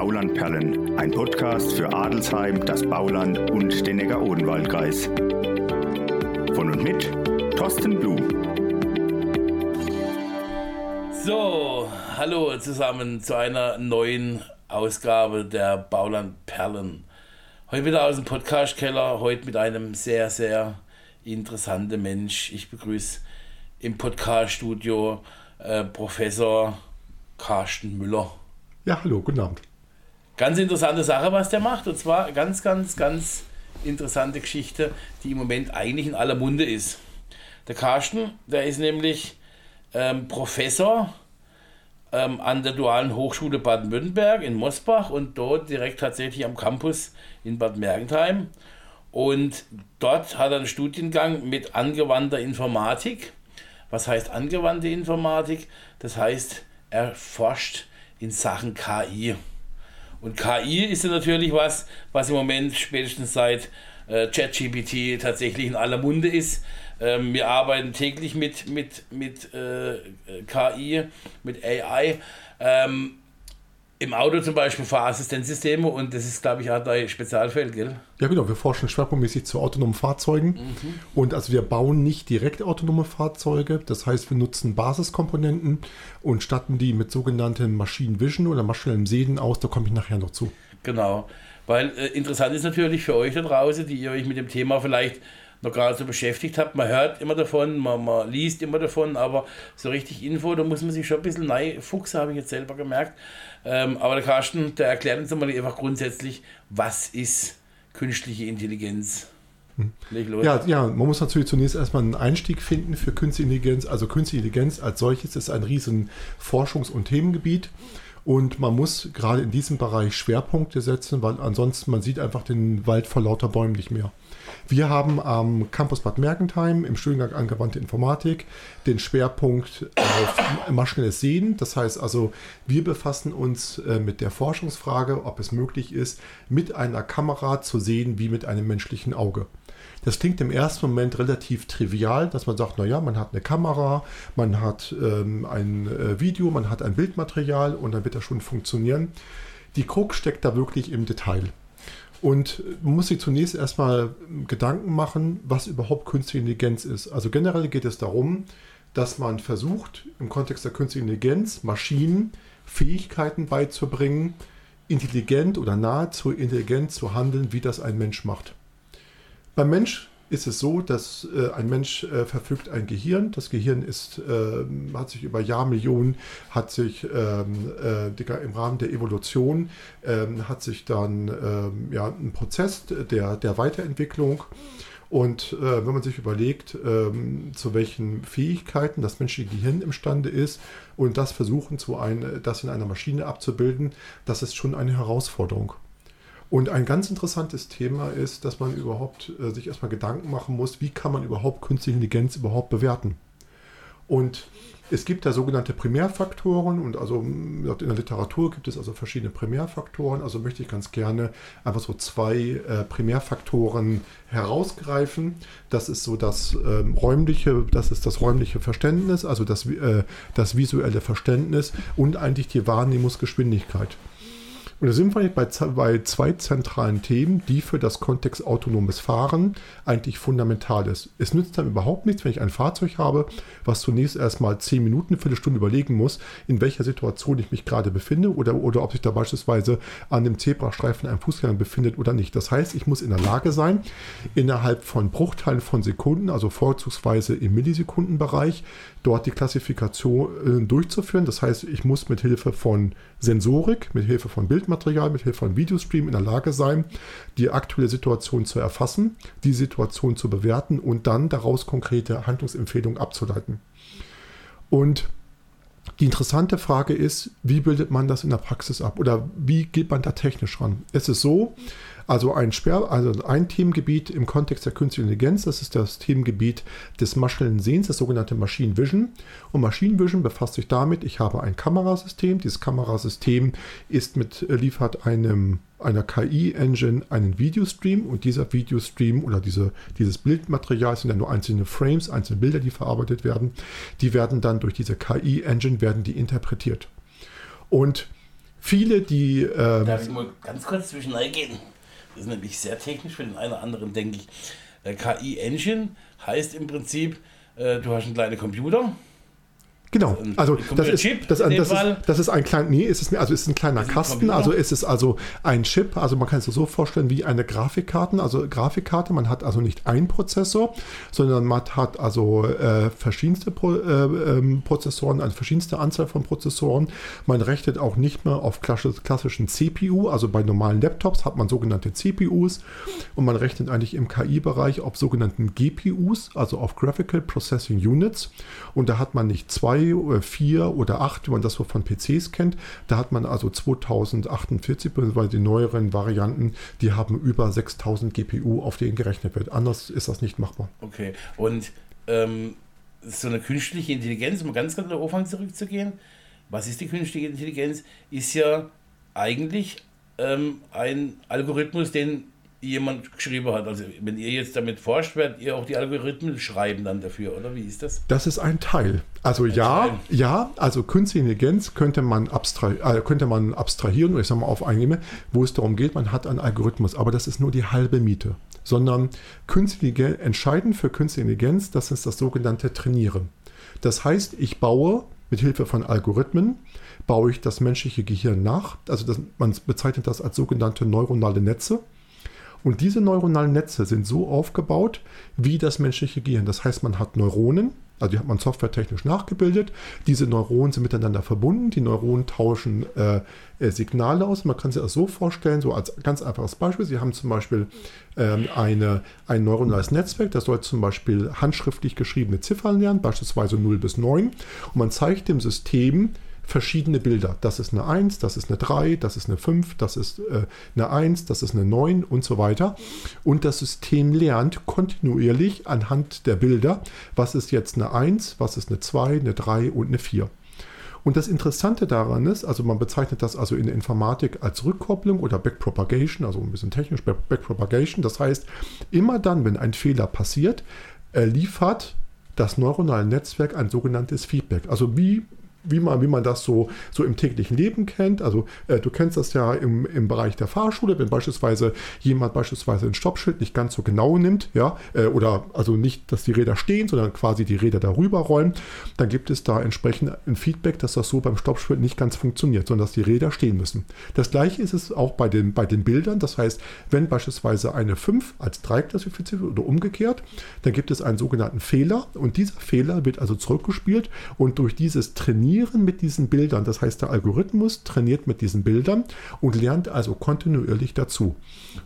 Baulandperlen, ein Podcast für Adelsheim, das Bauland und den Neckar-Odenwald-Kreis. Von und mit Thorsten Blum. So, hallo zusammen zu einer neuen Ausgabe der Baulandperlen. Heute wieder aus dem Podcast-Keller, heute mit einem sehr, sehr interessanten Mensch. Ich begrüße im Podcast-Studio äh, Professor Carsten Müller. Ja, hallo, guten Abend. Ganz interessante Sache, was der macht. Und zwar ganz, ganz, ganz interessante Geschichte, die im Moment eigentlich in aller Munde ist. Der Carsten, der ist nämlich ähm, Professor ähm, an der Dualen Hochschule Baden-Württemberg in Mosbach und dort direkt tatsächlich am Campus in Bad Mergentheim. Und dort hat er einen Studiengang mit angewandter Informatik. Was heißt angewandte Informatik? Das heißt, er forscht in Sachen KI. Und KI ist ja natürlich was, was im Moment spätestens seit äh, ChatGPT tatsächlich in aller Munde ist. Ähm, wir arbeiten täglich mit, mit, mit äh, KI, mit AI. Ähm, Im Auto zum Beispiel Fahrassistenzsysteme und das ist, glaube ich, auch dein Spezialfeld, gell? Ja, genau. Wir forschen schwerpunktmäßig zu autonomen Fahrzeugen. Mhm. Und also wir bauen nicht direkt autonome Fahrzeuge. Das heißt, wir nutzen Basiskomponenten und statten die mit sogenanntem Machine Vision oder maschinellem Sehen aus. Da komme ich nachher noch zu. Genau. Weil äh, interessant ist natürlich für euch da draußen, die ihr euch mit dem Thema vielleicht noch gerade so beschäftigt habt. Man hört immer davon, man, man, liest immer davon, aber so richtig Info, da muss man sich schon ein bisschen neu fuchsen, habe ich jetzt selber gemerkt. Ähm, aber der Carsten, der erklärt uns mal einfach grundsätzlich, was ist künstliche Intelligenz? Hm. Ja, ja, man muss natürlich zunächst erstmal einen Einstieg finden für Künstliche Intelligenz. Also Künstliche Intelligenz als solches ist ein riesen Forschungs- und Themengebiet. Und man muss gerade in diesem Bereich Schwerpunkte setzen, weil ansonsten man sieht einfach den Wald vor lauter Bäumen nicht mehr. Wir haben am Campus Bad Mergentheim im Studiengang Angewandte Informatik den Schwerpunkt auf maschinelles Sehen. Das heißt also, wir befassen uns äh, mit der Forschungsfrage, ob es möglich ist, mit einer Kamera zu sehen wie mit einem menschlichen Auge. Das klingt im ersten Moment relativ trivial, dass man sagt, naja, man hat eine Kamera, man hat ähm, ein äh, Video, man hat ein Bildmaterial und dann wird das schon funktionieren. Die Krux steckt da wirklich im Detail. Und man muss sich zunächst erstmal Gedanken machen, was überhaupt künstliche Intelligenz ist. Also generell geht es darum, dass man versucht, im Kontext der künstlichen Intelligenz Maschinen Fähigkeiten beizubringen, intelligent oder nahezu intelligent zu handeln, wie das ein Mensch macht. Beim Mensch ist es so, dass äh, ein Mensch äh, verfügt ein Gehirn. Das Gehirn ist, äh, hat sich über Jahrmillionen, hat sich ähm, äh, im Rahmen der Evolution, ähm, hat sich dann ähm, ja, ein Prozess der, der Weiterentwicklung. Und äh, wenn man sich überlegt, ähm, zu welchen Fähigkeiten das menschliche Gehirn imstande ist und das versuchen, zu ein, das in einer Maschine abzubilden, das ist schon eine Herausforderung. Und ein ganz interessantes Thema ist, dass man überhaupt äh, sich erstmal Gedanken machen muss, wie kann man überhaupt künstliche Intelligenz überhaupt bewerten. Und es gibt da sogenannte Primärfaktoren und also in der Literatur gibt es also verschiedene Primärfaktoren. Also möchte ich ganz gerne einfach so zwei äh, Primärfaktoren herausgreifen. Das ist so das ähm, räumliche, das ist das räumliche Verständnis, also das, äh, das visuelle Verständnis und eigentlich die Wahrnehmungsgeschwindigkeit. Und da sind wir bei, bei zwei zentralen Themen, die für das Kontext autonomes Fahren eigentlich fundamental ist. Es nützt dann überhaupt nichts, wenn ich ein Fahrzeug habe, was zunächst erstmal zehn Minuten, eine Viertelstunde überlegen muss, in welcher Situation ich mich gerade befinde oder, oder ob sich da beispielsweise an dem Zebrastreifen ein Fußgänger befindet oder nicht. Das heißt, ich muss in der Lage sein, innerhalb von Bruchteilen von Sekunden, also vorzugsweise im Millisekundenbereich, dort die Klassifikation äh, durchzuführen. Das heißt, ich muss mit Hilfe von Sensorik, mit Hilfe von Bildmaterial, mit Hilfe von Videostream in der Lage sein, die aktuelle Situation zu erfassen, die Situation zu bewerten und dann daraus konkrete Handlungsempfehlungen abzuleiten. Und die interessante Frage ist, wie bildet man das in der Praxis ab oder wie geht man da technisch ran? Es ist so, also ein, Sperr, also ein Themengebiet im Kontext der künstlichen Intelligenz, das ist das Themengebiet des maschinellen Sehens, das sogenannte Machine Vision. Und Machine Vision befasst sich damit, ich habe ein Kamerasystem. Dieses Kamerasystem ist mit, liefert einem einer KI-Engine einen Videostream und dieser Videostream oder diese, dieses Bildmaterial sind ja nur einzelne Frames, einzelne Bilder, die verarbeitet werden. Die werden dann durch diese KI-Engine werden die interpretiert. Und viele, die. Ähm, Darf ich mal ganz kurz zwischen gehen? Das ist nämlich sehr technisch für den einen oder anderen, denke ich. Der KI-Engine heißt im Prinzip, äh, du hast einen kleinen Computer Genau, also das ist, das, das, ist, das ist ein kleiner, nee, es ist, also es ist ein kleiner Kasten, also es ist also ein Chip, also man kann es so vorstellen wie eine Grafikkarte, also Grafikkarte, man hat also nicht einen Prozessor, sondern man hat also äh, verschiedenste Pro, äh, ähm, Prozessoren, eine verschiedenste Anzahl von Prozessoren, man rechnet auch nicht mehr auf klassischen CPU, also bei normalen Laptops hat man sogenannte CPUs und man rechnet eigentlich im KI-Bereich auf sogenannten GPUs, also auf Graphical Processing Units. Und da hat man nicht zwei oder vier oder acht, wie man das so von PCs kennt. Da hat man also 2048, weil die neueren Varianten, die haben über 6000 GPU, auf denen gerechnet wird. Anders ist das nicht machbar. Okay, und ähm, so eine künstliche Intelligenz, um ganz, ganz am Anfang zurückzugehen, was ist die künstliche Intelligenz? Ist ja eigentlich ähm, ein Algorithmus, den jemand geschrieben hat. Also wenn ihr jetzt damit forscht, werdet ihr auch die Algorithmen schreiben dann dafür, oder wie ist das? Das ist ein Teil. Also ein ja, Teil. ja, also künstliche Intelligenz könnte man, abstra äh, könnte man abstrahieren oder ich sage mal auf einnehmen, wo es darum geht, man hat einen Algorithmus, aber das ist nur die halbe Miete. Sondern künstliche entscheidend für künstliche Intelligenz, das ist das sogenannte Trainieren. Das heißt, ich baue mit Hilfe von Algorithmen baue ich das menschliche Gehirn nach. Also das, man bezeichnet das als sogenannte neuronale Netze. Und diese neuronalen Netze sind so aufgebaut wie das menschliche Gehirn. Das heißt, man hat Neuronen, also die hat man softwaretechnisch nachgebildet. Diese Neuronen sind miteinander verbunden. Die Neuronen tauschen äh, äh, Signale aus. Man kann sich das so vorstellen, so als ganz einfaches Beispiel. Sie haben zum Beispiel ähm, eine, ein neuronales Netzwerk, das soll zum Beispiel handschriftlich geschriebene Ziffern lernen, beispielsweise 0 bis 9. Und man zeigt dem System, verschiedene Bilder. Das ist eine 1, das ist eine 3, das ist eine 5, das ist äh, eine 1, das ist eine 9 und so weiter. Und das System lernt kontinuierlich anhand der Bilder, was ist jetzt eine 1, was ist eine 2, eine 3 und eine 4. Und das Interessante daran ist, also man bezeichnet das also in der Informatik als Rückkopplung oder Backpropagation, also ein bisschen technisch Backpropagation. Das heißt, immer dann, wenn ein Fehler passiert, liefert das neuronale Netzwerk ein sogenanntes Feedback. Also wie wie man, wie man das so, so im täglichen Leben kennt. Also äh, du kennst das ja im, im Bereich der Fahrschule, wenn beispielsweise jemand beispielsweise ein Stoppschild nicht ganz so genau nimmt, ja, äh, oder also nicht, dass die Räder stehen, sondern quasi die Räder darüber räumen, dann gibt es da entsprechend ein Feedback, dass das so beim Stoppschild nicht ganz funktioniert, sondern dass die Räder stehen müssen. Das gleiche ist es auch bei den, bei den Bildern. Das heißt, wenn beispielsweise eine 5 als 3 klassifiziert wird oder umgekehrt, dann gibt es einen sogenannten Fehler und dieser Fehler wird also zurückgespielt und durch dieses Trainieren trainieren mit diesen Bildern. Das heißt, der Algorithmus trainiert mit diesen Bildern und lernt also kontinuierlich dazu.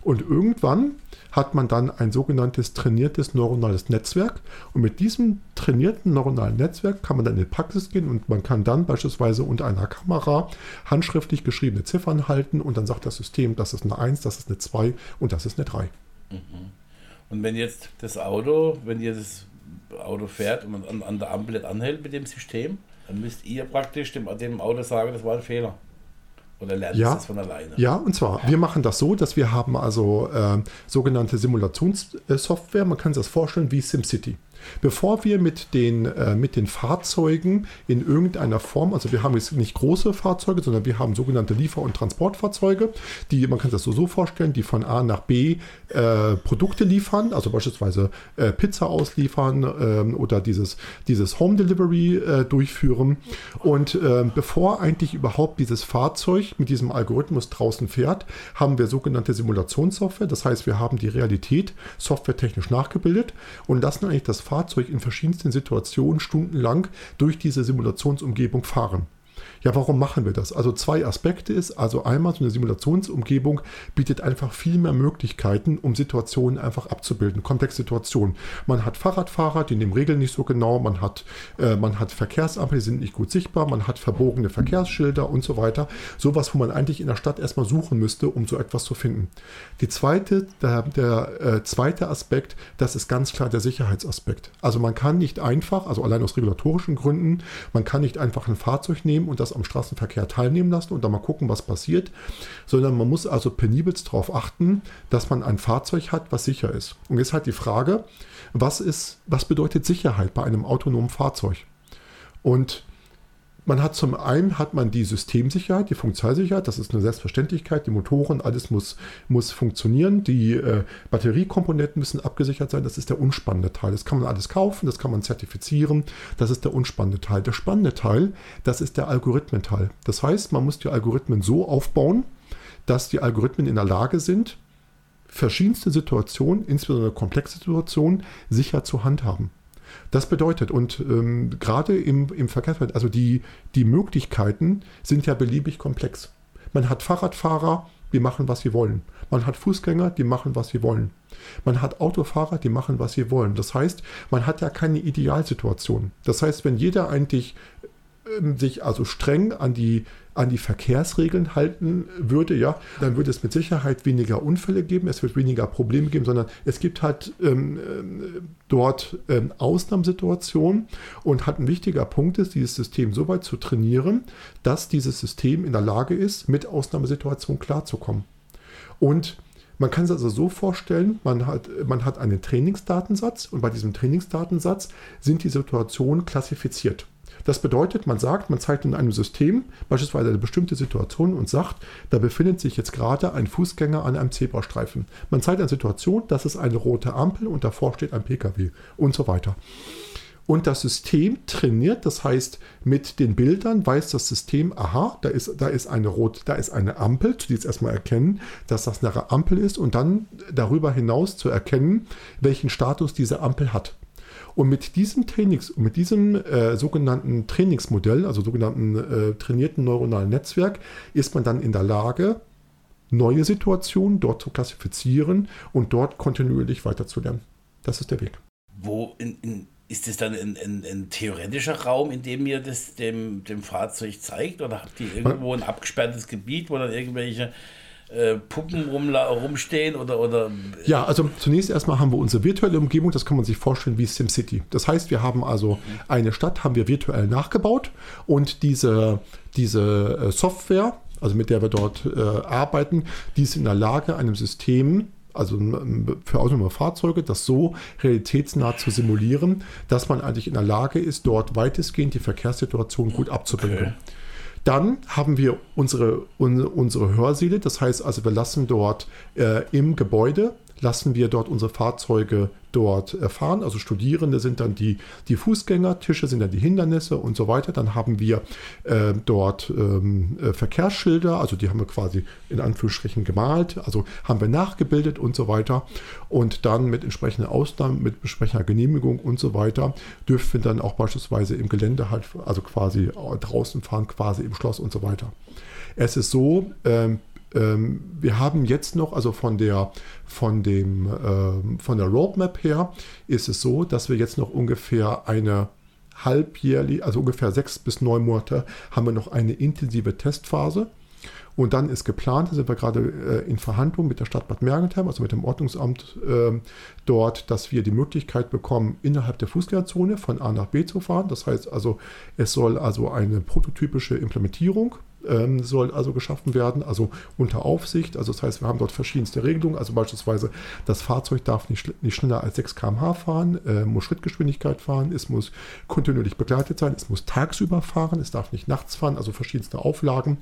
Und irgendwann hat man dann ein sogenanntes trainiertes neuronales Netzwerk. Und mit diesem trainierten neuronalen Netzwerk kann man dann in die Praxis gehen und man kann dann beispielsweise unter einer Kamera handschriftlich geschriebene Ziffern halten und dann sagt das System, das ist eine 1, das ist eine 2 und das ist eine 3. Mhm. Und wenn jetzt das Auto, wenn ihr das Auto fährt und man an, an der Ampel anhält mit dem System, dann müsst ihr praktisch dem, dem Auto sagen, das war ein Fehler. Oder lernt ja, das von alleine? Ja, und zwar, wir machen das so, dass wir haben also äh, sogenannte Simulationssoftware. Man kann sich das vorstellen wie SimCity. Bevor wir mit den, äh, mit den Fahrzeugen in irgendeiner Form, also wir haben jetzt nicht große Fahrzeuge, sondern wir haben sogenannte Liefer- und Transportfahrzeuge, die, man kann sich das so, so vorstellen, die von A nach B äh, Produkte liefern, also beispielsweise äh, Pizza ausliefern ähm, oder dieses, dieses Home Delivery äh, durchführen. Und ähm, bevor eigentlich überhaupt dieses Fahrzeug mit diesem Algorithmus draußen fährt, haben wir sogenannte Simulationssoftware. Das heißt, wir haben die Realität softwaretechnisch nachgebildet und lassen eigentlich das Fahrzeug Fahrzeug in verschiedensten Situationen stundenlang durch diese Simulationsumgebung fahren. Ja, warum machen wir das? Also zwei Aspekte ist, also einmal so eine Simulationsumgebung bietet einfach viel mehr Möglichkeiten, um Situationen einfach abzubilden, komplexe Situationen. Man hat Fahrradfahrer, die nehmen Regeln nicht so genau, man hat, äh, hat Verkehrsampel, die sind nicht gut sichtbar, man hat verbogene Verkehrsschilder und so weiter. Sowas, wo man eigentlich in der Stadt erstmal suchen müsste, um so etwas zu finden. Die zweite, der, der äh, zweite Aspekt, das ist ganz klar der Sicherheitsaspekt. Also man kann nicht einfach, also allein aus regulatorischen Gründen, man kann nicht einfach ein Fahrzeug nehmen und das am Straßenverkehr teilnehmen lassen und dann mal gucken, was passiert, sondern man muss also penibelst darauf achten, dass man ein Fahrzeug hat, was sicher ist. Und jetzt halt die Frage, was ist, was bedeutet Sicherheit bei einem autonomen Fahrzeug? Und man hat zum einen hat man die Systemsicherheit, die Funktionalsicherheit, das ist eine Selbstverständlichkeit, die Motoren, alles muss, muss funktionieren, die äh, Batteriekomponenten müssen abgesichert sein, das ist der unspannende Teil. Das kann man alles kaufen, das kann man zertifizieren, das ist der unspannende Teil. Der spannende Teil, das ist der Algorithmenteil. Das heißt, man muss die Algorithmen so aufbauen, dass die Algorithmen in der Lage sind, verschiedenste Situationen, insbesondere komplexe Situationen, sicher zu handhaben. Das bedeutet, und ähm, gerade im, im Verkehrsfeld, also die, die Möglichkeiten sind ja beliebig komplex. Man hat Fahrradfahrer, die machen, was sie wollen. Man hat Fußgänger, die machen, was sie wollen. Man hat Autofahrer, die machen, was sie wollen. Das heißt, man hat ja keine Idealsituation. Das heißt, wenn jeder eigentlich ähm, sich also streng an die an die Verkehrsregeln halten würde, ja, dann würde es mit Sicherheit weniger Unfälle geben, es wird weniger Probleme geben, sondern es gibt halt ähm, äh, dort ähm, Ausnahmesituationen und hat ein wichtiger Punkt ist, dieses System so weit zu trainieren, dass dieses System in der Lage ist, mit Ausnahmesituationen klarzukommen. Und man kann es also so vorstellen, man hat, man hat einen Trainingsdatensatz und bei diesem Trainingsdatensatz sind die Situationen klassifiziert. Das bedeutet, man sagt, man zeigt in einem System beispielsweise eine bestimmte Situation und sagt, da befindet sich jetzt gerade ein Fußgänger an einem Zebrastreifen. Man zeigt eine Situation, das ist eine rote Ampel und davor steht ein Pkw und so weiter. Und das System trainiert, das heißt, mit den Bildern weiß das System, aha, da ist, da ist eine rot, da ist eine Ampel, zu jetzt erstmal erkennen, dass das eine Ampel ist und dann darüber hinaus zu erkennen, welchen Status diese Ampel hat. Und mit diesem Trainings, mit diesem äh, sogenannten Trainingsmodell, also sogenannten äh, trainierten neuronalen Netzwerk, ist man dann in der Lage, neue Situationen dort zu klassifizieren und dort kontinuierlich weiterzulernen. Das ist der Weg. Wo in, in, ist das dann ein, ein, ein, theoretischer Raum, in dem ihr das dem, dem Fahrzeug zeigt? Oder habt ihr irgendwo ein abgesperrtes Gebiet, wo dann irgendwelche äh, Puppen rumstehen oder, oder. Ja, also zunächst erstmal haben wir unsere virtuelle Umgebung, das kann man sich vorstellen wie SimCity. Das heißt, wir haben also eine Stadt, haben wir virtuell nachgebaut und diese, diese äh, Software, also mit der wir dort äh, arbeiten, die ist in der Lage, einem System also für autonome Fahrzeuge, das so realitätsnah zu simulieren, dass man eigentlich in der Lage ist, dort weitestgehend die Verkehrssituation gut abzubilden. Okay. Dann haben wir unsere, unsere Hörsäle, das heißt also, wir lassen dort äh, im Gebäude, lassen wir dort unsere Fahrzeuge dort erfahren. Also Studierende sind dann die, die Fußgänger, Tische sind dann die Hindernisse und so weiter. Dann haben wir äh, dort ähm, äh, Verkehrsschilder, also die haben wir quasi in Anführungsstrichen gemalt, also haben wir nachgebildet und so weiter. Und dann mit entsprechenden Ausnahmen, mit entsprechender Genehmigung und so weiter, dürfen wir dann auch beispielsweise im Gelände halt, also quasi draußen fahren, quasi im Schloss und so weiter. Es ist so, ähm, wir haben jetzt noch, also von der, von, dem, ähm, von der Roadmap her, ist es so, dass wir jetzt noch ungefähr eine halbjährlich, also ungefähr sechs bis neun Monate, haben wir noch eine intensive Testphase. Und dann ist geplant, da sind wir gerade äh, in Verhandlung mit der Stadt Bad Mergentheim, also mit dem Ordnungsamt äh, dort, dass wir die Möglichkeit bekommen, innerhalb der Fußgängerzone von A nach B zu fahren. Das heißt also, es soll also eine prototypische Implementierung ähm, soll also geschaffen werden, also unter Aufsicht. Also das heißt, wir haben dort verschiedenste Regelungen. Also beispielsweise, das Fahrzeug darf nicht, nicht schneller als 6 km/h fahren, äh, muss Schrittgeschwindigkeit fahren, es muss kontinuierlich begleitet sein, es muss tagsüber fahren, es darf nicht nachts fahren, also verschiedenste Auflagen.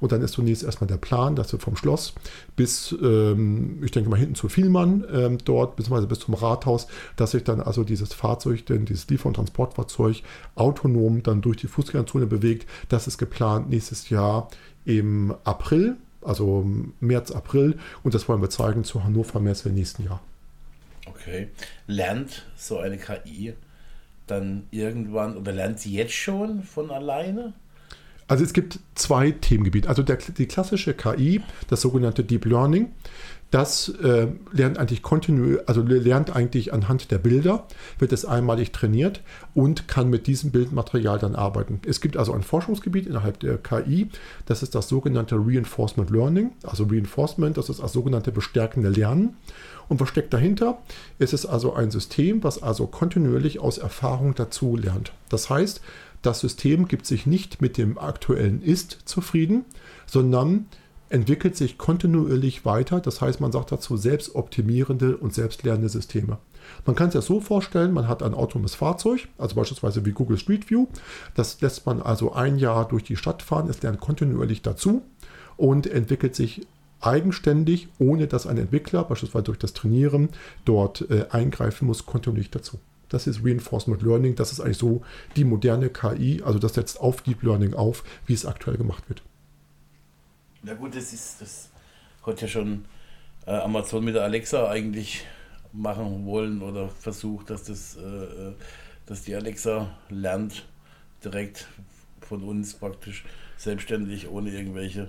Und dann ist zunächst erstmal der Plan, dass wir vom Schloss bis, ähm, ich denke mal, hinten zu Vielmann ähm, dort, beziehungsweise bis zum Rathaus, dass sich dann also dieses Fahrzeug, denn dieses Liefer- und Transportfahrzeug autonom dann durch die Fußgängerzone bewegt. Das ist geplant nächstes Jahr Jahr im April, also März, April. Und das wollen wir zeigen zur Hannover Messe im nächsten Jahr. Okay. Lernt so eine KI dann irgendwann oder lernt sie jetzt schon von alleine? Also es gibt zwei Themengebiete. Also der, die klassische KI, das sogenannte Deep Learning, das äh, lernt eigentlich kontinuierlich, also lernt eigentlich anhand der Bilder, wird es einmalig trainiert und kann mit diesem Bildmaterial dann arbeiten. Es gibt also ein Forschungsgebiet innerhalb der KI, das ist das sogenannte Reinforcement Learning. Also Reinforcement, das ist das sogenannte bestärkende Lernen. Und was steckt dahinter? Es ist also ein System, was also kontinuierlich aus Erfahrung dazu lernt. Das heißt, das System gibt sich nicht mit dem aktuellen Ist zufrieden, sondern entwickelt sich kontinuierlich weiter. Das heißt, man sagt dazu selbstoptimierende und selbstlernende Systeme. Man kann es ja so vorstellen, man hat ein autonomes Fahrzeug, also beispielsweise wie Google Street View. Das lässt man also ein Jahr durch die Stadt fahren, es lernt kontinuierlich dazu und entwickelt sich eigenständig, ohne dass ein Entwickler beispielsweise durch das Trainieren dort äh, eingreifen muss, kontinuierlich dazu. Das ist Reinforcement Learning, das ist eigentlich so die moderne KI, also das setzt auf Deep Learning auf, wie es aktuell gemacht wird. Na gut, das ist, das hat ja schon äh, Amazon mit der Alexa eigentlich machen wollen oder versucht, dass das, äh, äh, dass die Alexa lernt direkt von uns praktisch selbstständig, ohne irgendwelche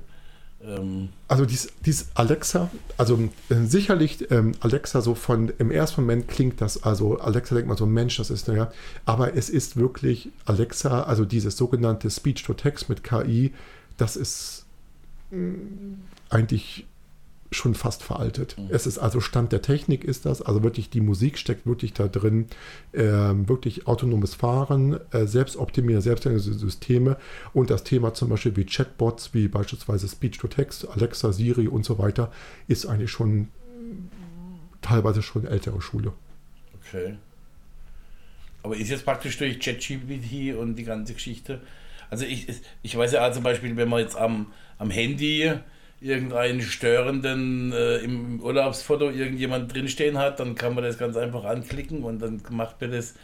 ähm also dies, dies Alexa, also äh, sicherlich ähm, Alexa so von im ersten Moment klingt das, also Alexa denkt man so, Mensch, das ist naja, aber es ist wirklich Alexa, also dieses sogenannte Speech-to-Text mit KI, das ist eigentlich schon fast veraltet. Mhm. Es ist also Stand der Technik ist das, also wirklich die Musik steckt wirklich da drin, äh, wirklich autonomes Fahren, äh, selbstoptimierte, selbstständige Systeme und das Thema zum Beispiel wie Chatbots, wie beispielsweise Speech-to-Text, Alexa, Siri und so weiter, ist eigentlich schon teilweise schon ältere Schule. Okay. Aber ist jetzt praktisch durch ChatGPT und die ganze Geschichte, also ich, ich weiß ja zum Beispiel, wenn man jetzt am am Handy irgendeinen störenden äh, im Urlaubsfoto irgendjemand drinstehen hat, dann kann man das ganz einfach anklicken und dann macht mir das,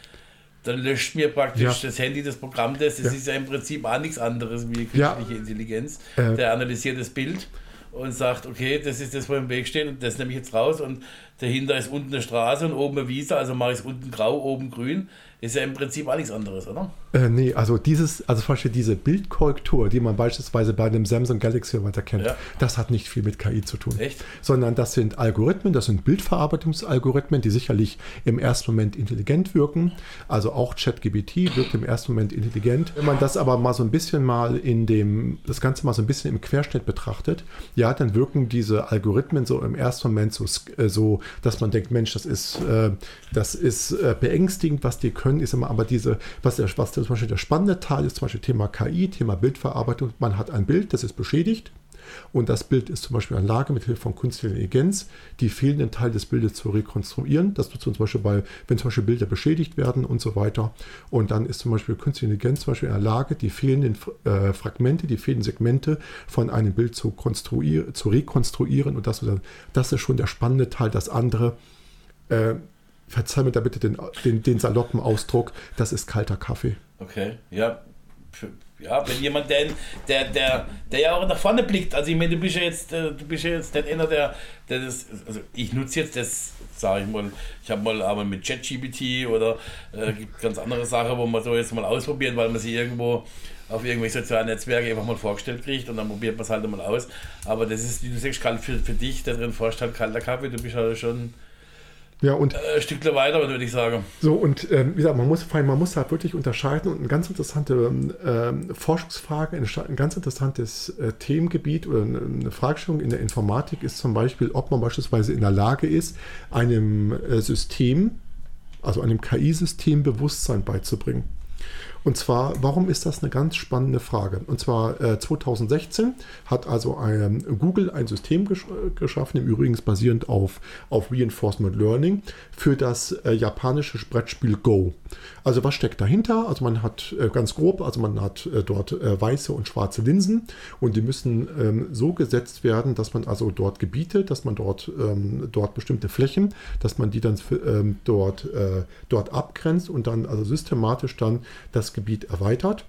dann löscht mir praktisch ja. das Handy das Programm das. Das ja. ist ja im Prinzip auch nichts anderes wie künstliche ja. Intelligenz. Äh. Der analysiert das Bild und sagt, okay, das ist das, wo im Weg steht und das nehme ich jetzt raus und dahinter ist unten eine Straße und oben eine Wiese, also mache ich es unten grau, oben grün. Ist ja im Prinzip alles anderes, oder? Äh, nee, also dieses, also zum Beispiel diese Bildkorrektur, die man beispielsweise bei einem Samsung Galaxy weiter kennt, ja. das hat nicht viel mit KI zu tun. Echt? Sondern das sind Algorithmen, das sind Bildverarbeitungsalgorithmen, die sicherlich im ersten Moment intelligent wirken. Also auch ChatGPT wirkt im ersten Moment intelligent. Wenn man das aber mal so ein bisschen mal in dem, das Ganze mal so ein bisschen im Querschnitt betrachtet, ja, dann wirken diese Algorithmen so im ersten Moment so, äh, so dass man denkt, Mensch, das ist, äh, das ist äh, beängstigend, was die können können, ist immer aber diese, was, der, was der, zum Beispiel der spannende Teil ist, zum Beispiel Thema KI, Thema Bildverarbeitung. Man hat ein Bild, das ist beschädigt. Und das Bild ist zum Beispiel in der Lage, mit Hilfe von künstlicher Intelligenz die fehlenden Teile des Bildes zu rekonstruieren. Das tut zum Beispiel bei, wenn zum Beispiel Bilder beschädigt werden und so weiter. Und dann ist zum Beispiel künstliche Intelligenz zum Beispiel in der Lage, die fehlenden äh, Fragmente, die fehlenden Segmente von einem Bild zu, zu rekonstruieren. Und das, das ist schon der spannende Teil. Das andere äh, verzeih mir da bitte den, den, den saloppen Ausdruck, das ist kalter Kaffee. Okay, ja. Ja, wenn jemand, der, der, der, der ja auch nach vorne blickt, also ich meine, du bist ja jetzt, äh, du bist ja jetzt nicht einer, der, der das, also ich nutze jetzt das, sage ich mal, ich habe mal aber mit ChatGPT oder äh, gibt ganz andere Sachen, wo man so jetzt mal ausprobieren, weil man sie irgendwo auf irgendwelche sozialen Netzwerke einfach mal vorgestellt kriegt und dann probiert man es halt mal aus. Aber das ist, wie du sagst, für, für dich, der drin vorstellt, kalter Kaffee, du bist halt schon ja, und äh, ein Stückchen weiter, würde ich sagen. So, und ähm, wie gesagt, man muss, man muss halt wirklich unterscheiden und eine ganz interessante ähm, Forschungsfrage, ein, ein, ganz interessantes äh, Themengebiet oder eine, eine Fragestellung in der Informatik ist zum Beispiel, ob man beispielsweise in der Lage ist, einem äh, System, also einem KI-System Bewusstsein beizubringen. Und zwar, warum ist das eine ganz spannende Frage? Und zwar äh, 2016 hat also ein, Google ein System gesch geschaffen, im Übrigen basierend auf, auf Reinforcement Learning, für das äh, japanische Brettspiel Go. Also was steckt dahinter? Also man hat äh, ganz grob, also man hat äh, dort äh, weiße und schwarze Linsen und die müssen ähm, so gesetzt werden, dass man also dort Gebiete, dass man dort, ähm, dort bestimmte Flächen, dass man die dann ähm, dort, dort abgrenzt und dann also systematisch dann das Gebiet erweitert.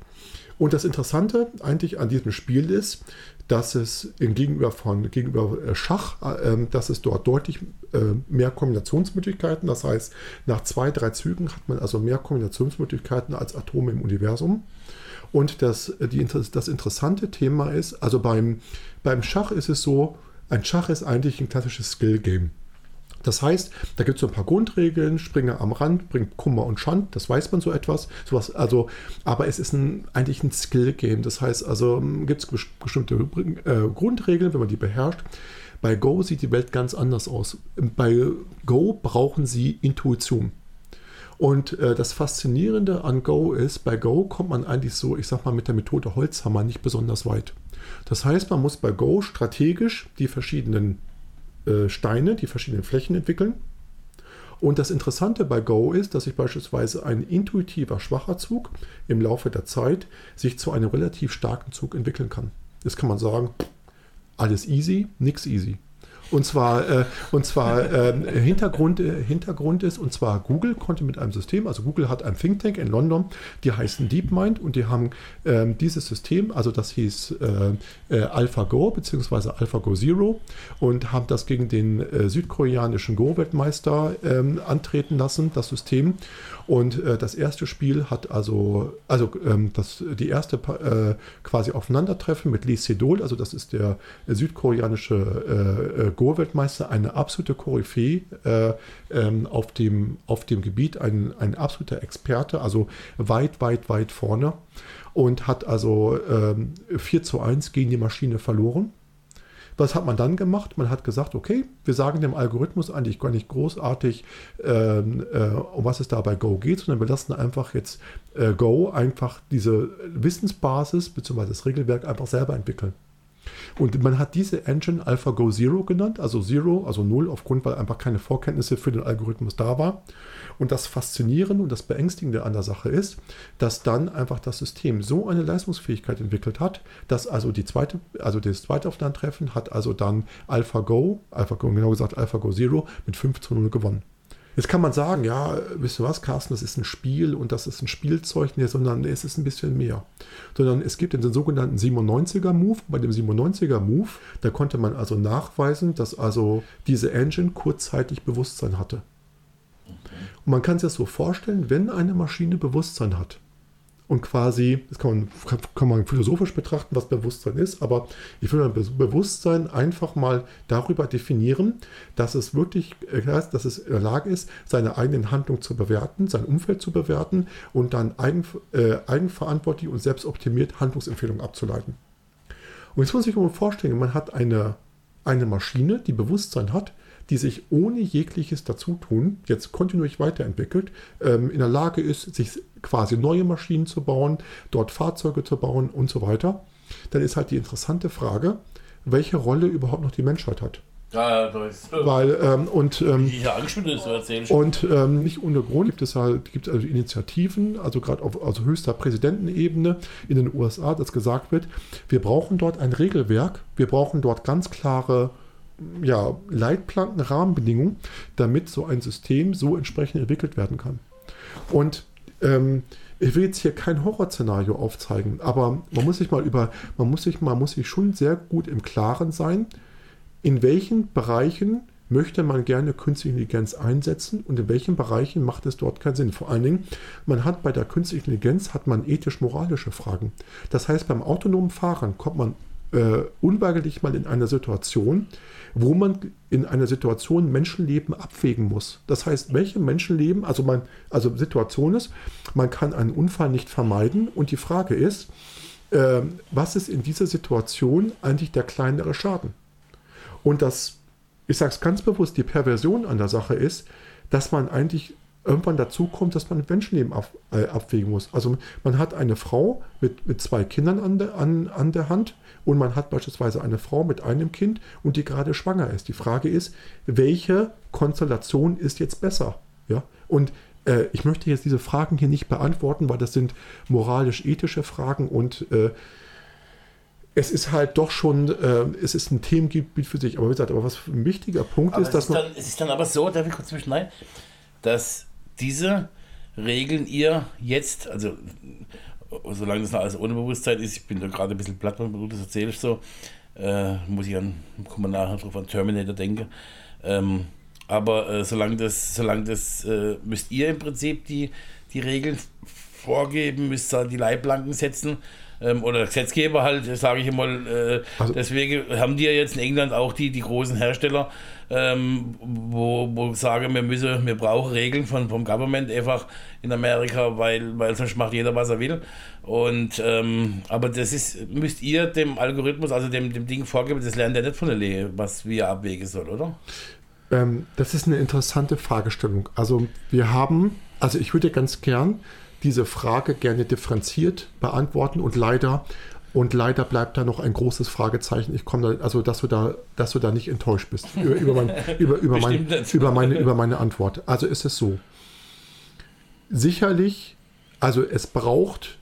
Und das Interessante eigentlich an diesem Spiel ist, dass es gegenüber von gegenüber äh, Schach, äh, dass es dort deutlich äh, mehr Kombinationsmöglichkeiten. Das heißt, nach zwei, drei Zügen hat man also mehr Kombinationsmöglichkeiten als Atome im Universum. Und das, die, das interessante Thema ist, also beim, beim Schach ist es so, ein Schach ist eigentlich ein klassisches Skill-Game. Das heißt, da gibt es so ein paar Grundregeln, Springer am Rand, bringt Kummer und Schand, das weiß man so etwas. Sowas, also, aber es ist ein, eigentlich ein Skill-Game. Das heißt, also gibt es bestimmte äh, Grundregeln, wenn man die beherrscht. Bei Go sieht die Welt ganz anders aus. Bei Go brauchen sie Intuition. Und äh, das Faszinierende an Go ist, bei Go kommt man eigentlich so, ich sag mal, mit der Methode Holzhammer nicht besonders weit. Das heißt, man muss bei Go strategisch die verschiedenen äh, Steine, die verschiedenen Flächen entwickeln. Und das Interessante bei Go ist, dass sich beispielsweise ein intuitiver schwacher Zug im Laufe der Zeit sich zu einem relativ starken Zug entwickeln kann. Jetzt kann man sagen, alles easy, nix easy. Und zwar, äh, und zwar äh, Hintergrund, äh, Hintergrund ist, und zwar Google konnte mit einem System, also Google hat ein Think Tank in London, die heißen DeepMind und die haben ähm, dieses System, also das hieß äh, äh, AlphaGo bzw. AlphaGo Zero und haben das gegen den äh, südkoreanischen Go-Weltmeister ähm, antreten lassen, das System. Und das erste Spiel hat also, also ähm, das, die erste quasi Aufeinandertreffen mit Lee Sedol, also das ist der südkoreanische äh, äh, Go-Weltmeister, eine absolute Koryphäe äh, ähm, auf, dem, auf dem Gebiet, ein, ein absoluter Experte, also weit, weit, weit vorne und hat also ähm, 4 zu 1 gegen die Maschine verloren. Was hat man dann gemacht? Man hat gesagt, okay, wir sagen dem Algorithmus eigentlich gar nicht großartig, ähm, äh, um was es da bei Go geht, sondern wir lassen einfach jetzt äh, Go einfach diese Wissensbasis bzw. das Regelwerk einfach selber entwickeln. Und man hat diese Engine AlphaGo Zero genannt, also Zero, also Null, aufgrund, weil einfach keine Vorkenntnisse für den Algorithmus da war. Und das Faszinierende und das Beängstigende an der Sache ist, dass dann einfach das System so eine Leistungsfähigkeit entwickelt hat, dass also die zweite, also das zweite Aufeinandertreffen hat also dann AlphaGo, AlphaGo, genau gesagt AlphaGo Zero mit 5 zu 0 gewonnen. Jetzt kann man sagen, ja, wisst ihr was, Carsten, das ist ein Spiel und das ist ein Spielzeug, nee, sondern es ist ein bisschen mehr. Sondern es gibt den sogenannten 97er Move. Bei dem 97er Move, da konnte man also nachweisen, dass also diese Engine kurzzeitig Bewusstsein hatte. Und man kann sich das so vorstellen, wenn eine Maschine Bewusstsein hat, und quasi, das kann man, kann man philosophisch betrachten, was Bewusstsein ist, aber ich will mein Bewusstsein einfach mal darüber definieren, dass es wirklich, äh, dass es in der Lage ist, seine eigenen Handlungen zu bewerten, sein Umfeld zu bewerten und dann eigen, äh, eigenverantwortlich und selbstoptimiert Handlungsempfehlungen abzuleiten. Und jetzt muss ich mir vorstellen, man hat eine, eine Maschine, die Bewusstsein hat, die sich ohne jegliches Dazutun jetzt kontinuierlich weiterentwickelt, ähm, in der Lage ist, sich quasi neue Maschinen zu bauen, dort Fahrzeuge zu bauen und so weiter, dann ist halt die interessante Frage, welche Rolle überhaupt noch die Menschheit hat. Ja, das Weil, ähm, und, ähm, und ähm, nicht ohne Grund gibt es halt gibt also Initiativen, also gerade auf also höchster Präsidentenebene in den USA, dass gesagt wird, wir brauchen dort ein Regelwerk, wir brauchen dort ganz klare ja, Leitplanken, Rahmenbedingungen, damit so ein System so entsprechend entwickelt werden kann. Und ähm, ich will jetzt hier kein Horrorszenario aufzeigen, aber man muss sich mal über, man muss sich, man muss sich schon sehr gut im Klaren sein, in welchen Bereichen möchte man gerne künstliche Intelligenz einsetzen und in welchen Bereichen macht es dort keinen Sinn. Vor allen Dingen, man hat bei der künstlichen Intelligenz hat man ethisch-moralische Fragen. Das heißt, beim autonomen Fahren kommt man äh, unweigerlich mal in eine Situation, wo man in einer Situation Menschenleben abwägen muss. Das heißt, welche Menschenleben, also man, also Situation ist, man kann einen Unfall nicht vermeiden und die Frage ist, äh, was ist in dieser Situation eigentlich der kleinere Schaden? Und das, ich sage es ganz bewusst, die Perversion an der Sache ist, dass man eigentlich irgendwann dazu kommt, dass man Menschenleben ab, äh, abwägen muss. Also man hat eine Frau mit, mit zwei Kindern an, de, an, an der Hand und man hat beispielsweise eine Frau mit einem Kind und die gerade schwanger ist. Die Frage ist, welche Konstellation ist jetzt besser? Ja? Und äh, ich möchte jetzt diese Fragen hier nicht beantworten, weil das sind moralisch-ethische Fragen und äh, es ist halt doch schon, äh, es ist ein Themengebiet für sich. Aber wie gesagt, aber was ein wichtiger Punkt aber ist, dass man. Dann, es ist dann aber so, darf ich kurz zwischenrein, dass diese Regeln ihr jetzt, also solange das noch alles ohne Bewusstsein ist, ich bin da gerade ein bisschen platt, wenn das erzählst so, äh, muss ich an, komme nachher drauf an Terminator denken. Ähm, aber äh, solange das, solange das äh, müsst ihr im Prinzip die, die Regeln vorgeben, müsst ihr die Leitplanken setzen ähm, oder der Gesetzgeber halt, sage ich mal. Äh, also, deswegen haben die ja jetzt in England auch die, die großen Hersteller, ähm, wo, wo sagen, wir müssen, wir brauchen Regeln von, vom Government einfach in Amerika, weil, weil sonst macht jeder, was er will. Und ähm, aber das ist, müsst ihr dem Algorithmus, also dem, dem Ding vorgeben, das lernt er nicht von der Lehre, was wie er abwägen soll, oder? Ähm, das ist eine interessante Fragestellung. Also wir haben Also ich würde ganz gern diese Frage gerne differenziert beantworten und leider und leider bleibt da noch ein großes Fragezeichen. Ich komme da, also dass du da, dass du da nicht enttäuscht bist über, über, mein, über, über, mein, über, meine, über meine Antwort. Also ist es so. Sicherlich, also es braucht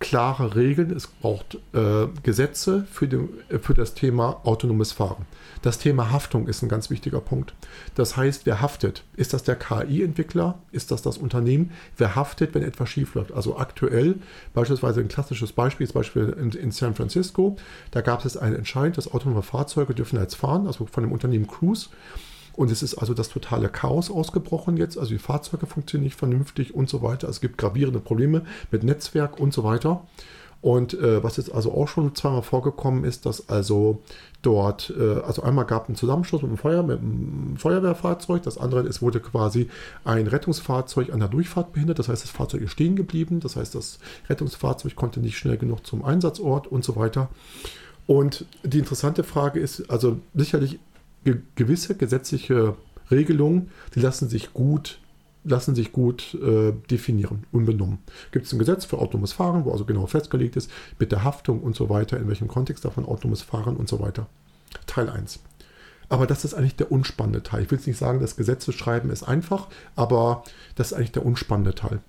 klare Regeln, es braucht äh, Gesetze für, den, für das Thema autonomes Fahren. Das Thema Haftung ist ein ganz wichtiger Punkt. Das heißt, wer haftet? Ist das der KI-Entwickler? Ist das das Unternehmen? Wer haftet, wenn etwas schief läuft? Also aktuell, beispielsweise ein klassisches Beispiel ist Beispiel in, in San Francisco. Da gab es einen Entscheid, dass autonome Fahrzeuge dürfen jetzt fahren, also von dem Unternehmen Cruise. Und es ist also das totale Chaos ausgebrochen jetzt. Also die Fahrzeuge funktionieren nicht vernünftig und so weiter. Es gibt gravierende Probleme mit Netzwerk und so weiter. Und äh, was jetzt also auch schon zweimal vorgekommen ist, dass also dort, äh, also einmal gab es einen Zusammenschluss mit einem, Feuer, mit einem Feuerwehrfahrzeug, das andere ist, wurde quasi ein Rettungsfahrzeug an der Durchfahrt behindert, das heißt, das Fahrzeug ist stehen geblieben, das heißt, das Rettungsfahrzeug konnte nicht schnell genug zum Einsatzort und so weiter. Und die interessante Frage ist, also sicherlich ge gewisse gesetzliche Regelungen, die lassen sich gut lassen sich gut äh, definieren, unbenommen. Gibt es ein Gesetz für autonomes Fahren, wo also genau festgelegt ist, mit der Haftung und so weiter, in welchem Kontext davon autonomes Fahren und so weiter. Teil 1. Aber das ist eigentlich der unspannende Teil. Ich will jetzt nicht sagen, das Gesetze schreiben ist einfach, aber das ist eigentlich der unspannende Teil.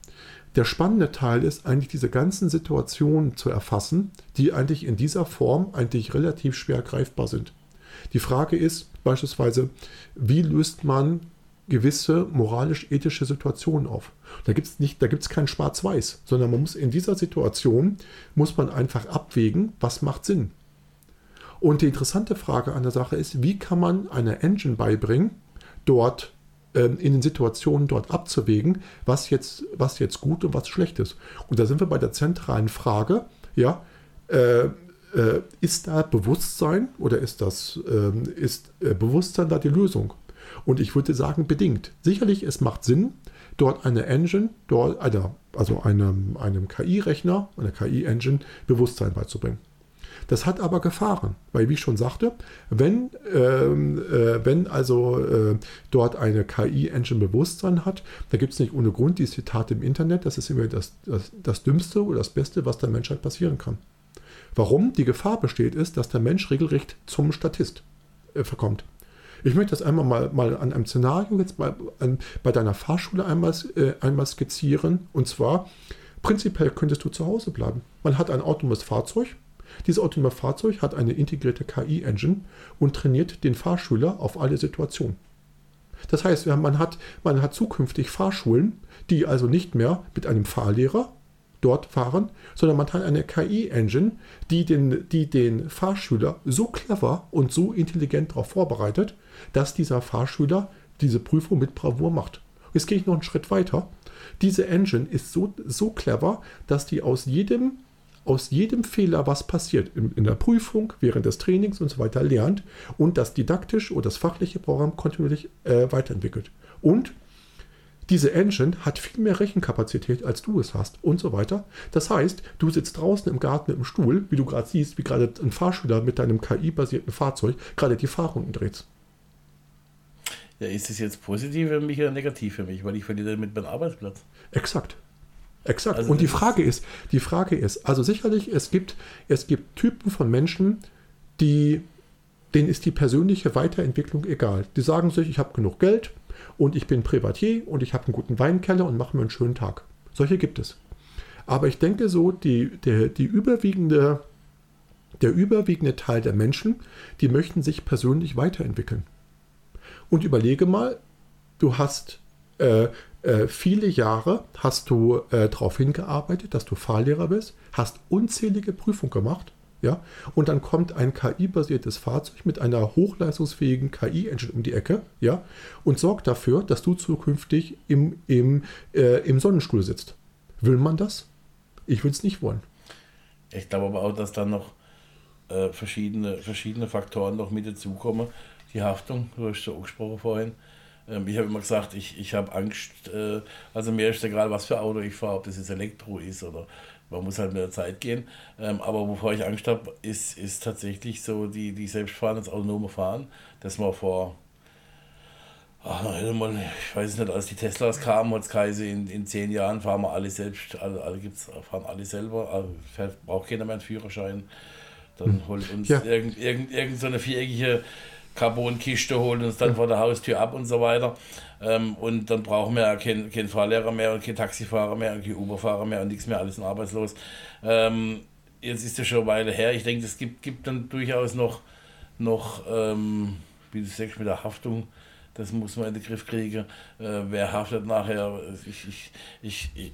Der spannende Teil ist eigentlich diese ganzen Situationen zu erfassen, die eigentlich in dieser Form eigentlich relativ schwer greifbar sind. Die Frage ist beispielsweise, wie löst man gewisse moralisch-ethische Situationen auf. Da gibt es nicht, da gibt es kein Schwarz-Weiß, sondern man muss in dieser Situation muss man einfach abwägen, was macht Sinn. Und die interessante Frage an der Sache ist, wie kann man einer Engine beibringen, dort ähm, in den Situationen dort abzuwägen, was jetzt, was jetzt gut und was schlecht ist. Und da sind wir bei der zentralen Frage, ja, äh, äh, ist da Bewusstsein oder ist das ähm, ist äh, Bewusstsein da die Lösung? Und ich würde sagen, bedingt. Sicherlich, es macht Sinn, dort eine Engine, dort eine, also einem, einem KI-Rechner, einer KI-Engine Bewusstsein beizubringen. Das hat aber Gefahren, weil wie ich schon sagte, wenn, ähm, äh, wenn also äh, dort eine KI-Engine Bewusstsein hat, da gibt es nicht ohne Grund die Zitate im Internet, das ist immer das, das, das Dümmste oder das Beste, was der Menschheit passieren kann. Warum die Gefahr besteht, ist, dass der Mensch regelrecht zum Statist äh, verkommt. Ich möchte das einmal mal, mal an einem Szenario jetzt bei, an, bei deiner Fahrschule einmal, äh, einmal skizzieren. Und zwar, prinzipiell könntest du zu Hause bleiben. Man hat ein autonomes Fahrzeug. Dieses autonome Fahrzeug hat eine integrierte KI-Engine und trainiert den Fahrschüler auf alle Situationen. Das heißt, man hat, man hat zukünftig Fahrschulen, die also nicht mehr mit einem Fahrlehrer dort fahren, sondern man hat eine KI-Engine, die den, die den Fahrschüler so clever und so intelligent darauf vorbereitet, dass dieser Fahrschüler diese Prüfung mit Bravour macht. Jetzt gehe ich noch einen Schritt weiter. Diese Engine ist so, so clever, dass die aus jedem, aus jedem Fehler, was passiert, in, in der Prüfung, während des Trainings und so weiter lernt und das didaktische oder das fachliche Programm kontinuierlich äh, weiterentwickelt. Und diese Engine hat viel mehr Rechenkapazität, als du es hast und so weiter. Das heißt, du sitzt draußen im Garten im Stuhl, wie du gerade siehst, wie gerade ein Fahrschüler mit deinem KI-basierten Fahrzeug gerade die Fahrrunden dreht. Ja, ist es jetzt positiv für mich oder negativ für mich? Weil ich verliere damit meinen Arbeitsplatz. Exakt. Exakt. Also und die Frage ist, die Frage ist, also sicherlich, es gibt, es gibt Typen von Menschen, die, denen ist die persönliche Weiterentwicklung egal. Die sagen sich, ich habe genug Geld und ich bin Privatier und ich habe einen guten Weinkeller und mache mir einen schönen Tag. Solche gibt es. Aber ich denke so, die, der, die überwiegende, der überwiegende Teil der Menschen, die möchten sich persönlich weiterentwickeln. Und überlege mal, du hast äh, äh, viele Jahre hast du äh, darauf hingearbeitet, dass du Fahrlehrer bist, hast unzählige Prüfungen gemacht, ja, und dann kommt ein KI-basiertes Fahrzeug mit einer hochleistungsfähigen KI-Engine um die Ecke, ja, und sorgt dafür, dass du zukünftig im, im, äh, im Sonnenstuhl sitzt. Will man das? Ich will es nicht wollen. Ich glaube aber auch, dass dann noch äh, verschiedene, verschiedene Faktoren noch mit dazukommen, die Haftung, du hast ja angesprochen vorhin. Ähm, ich habe immer gesagt, ich, ich habe Angst, äh, also mir ist egal, was für Auto ich fahre, ob das jetzt Elektro ist oder man muss halt mit der Zeit gehen. Ähm, aber wovor ich Angst habe, ist, ist tatsächlich so die, die selbstfahrende, das autonome Fahren, das man vor Ach, mal, ich weiß nicht, als die Teslas kamen, hat es geheißen, in, in zehn Jahren fahren wir alle selbst, alle, alle gibt's, fahren alle selber, also braucht keiner mehr einen Führerschein. Dann holt uns ja. irgend, irgend, irgend so eine viereckige Carbonkiste, holt uns dann vor der Haustür ab und so weiter. Ähm, und dann brauchen wir ja keinen kein Fahrlehrer mehr und keinen Taxifahrer mehr und keinen Uberfahrer mehr und nichts mehr, alles arbeitslos. Ähm, jetzt ist es schon eine Weile her. Ich denke, es gibt, gibt dann durchaus noch, noch ähm, wie du sagst, mit der Haftung das muss man in den Griff kriegen. Äh, wer haftet nachher? Ich, ich, ich, ich,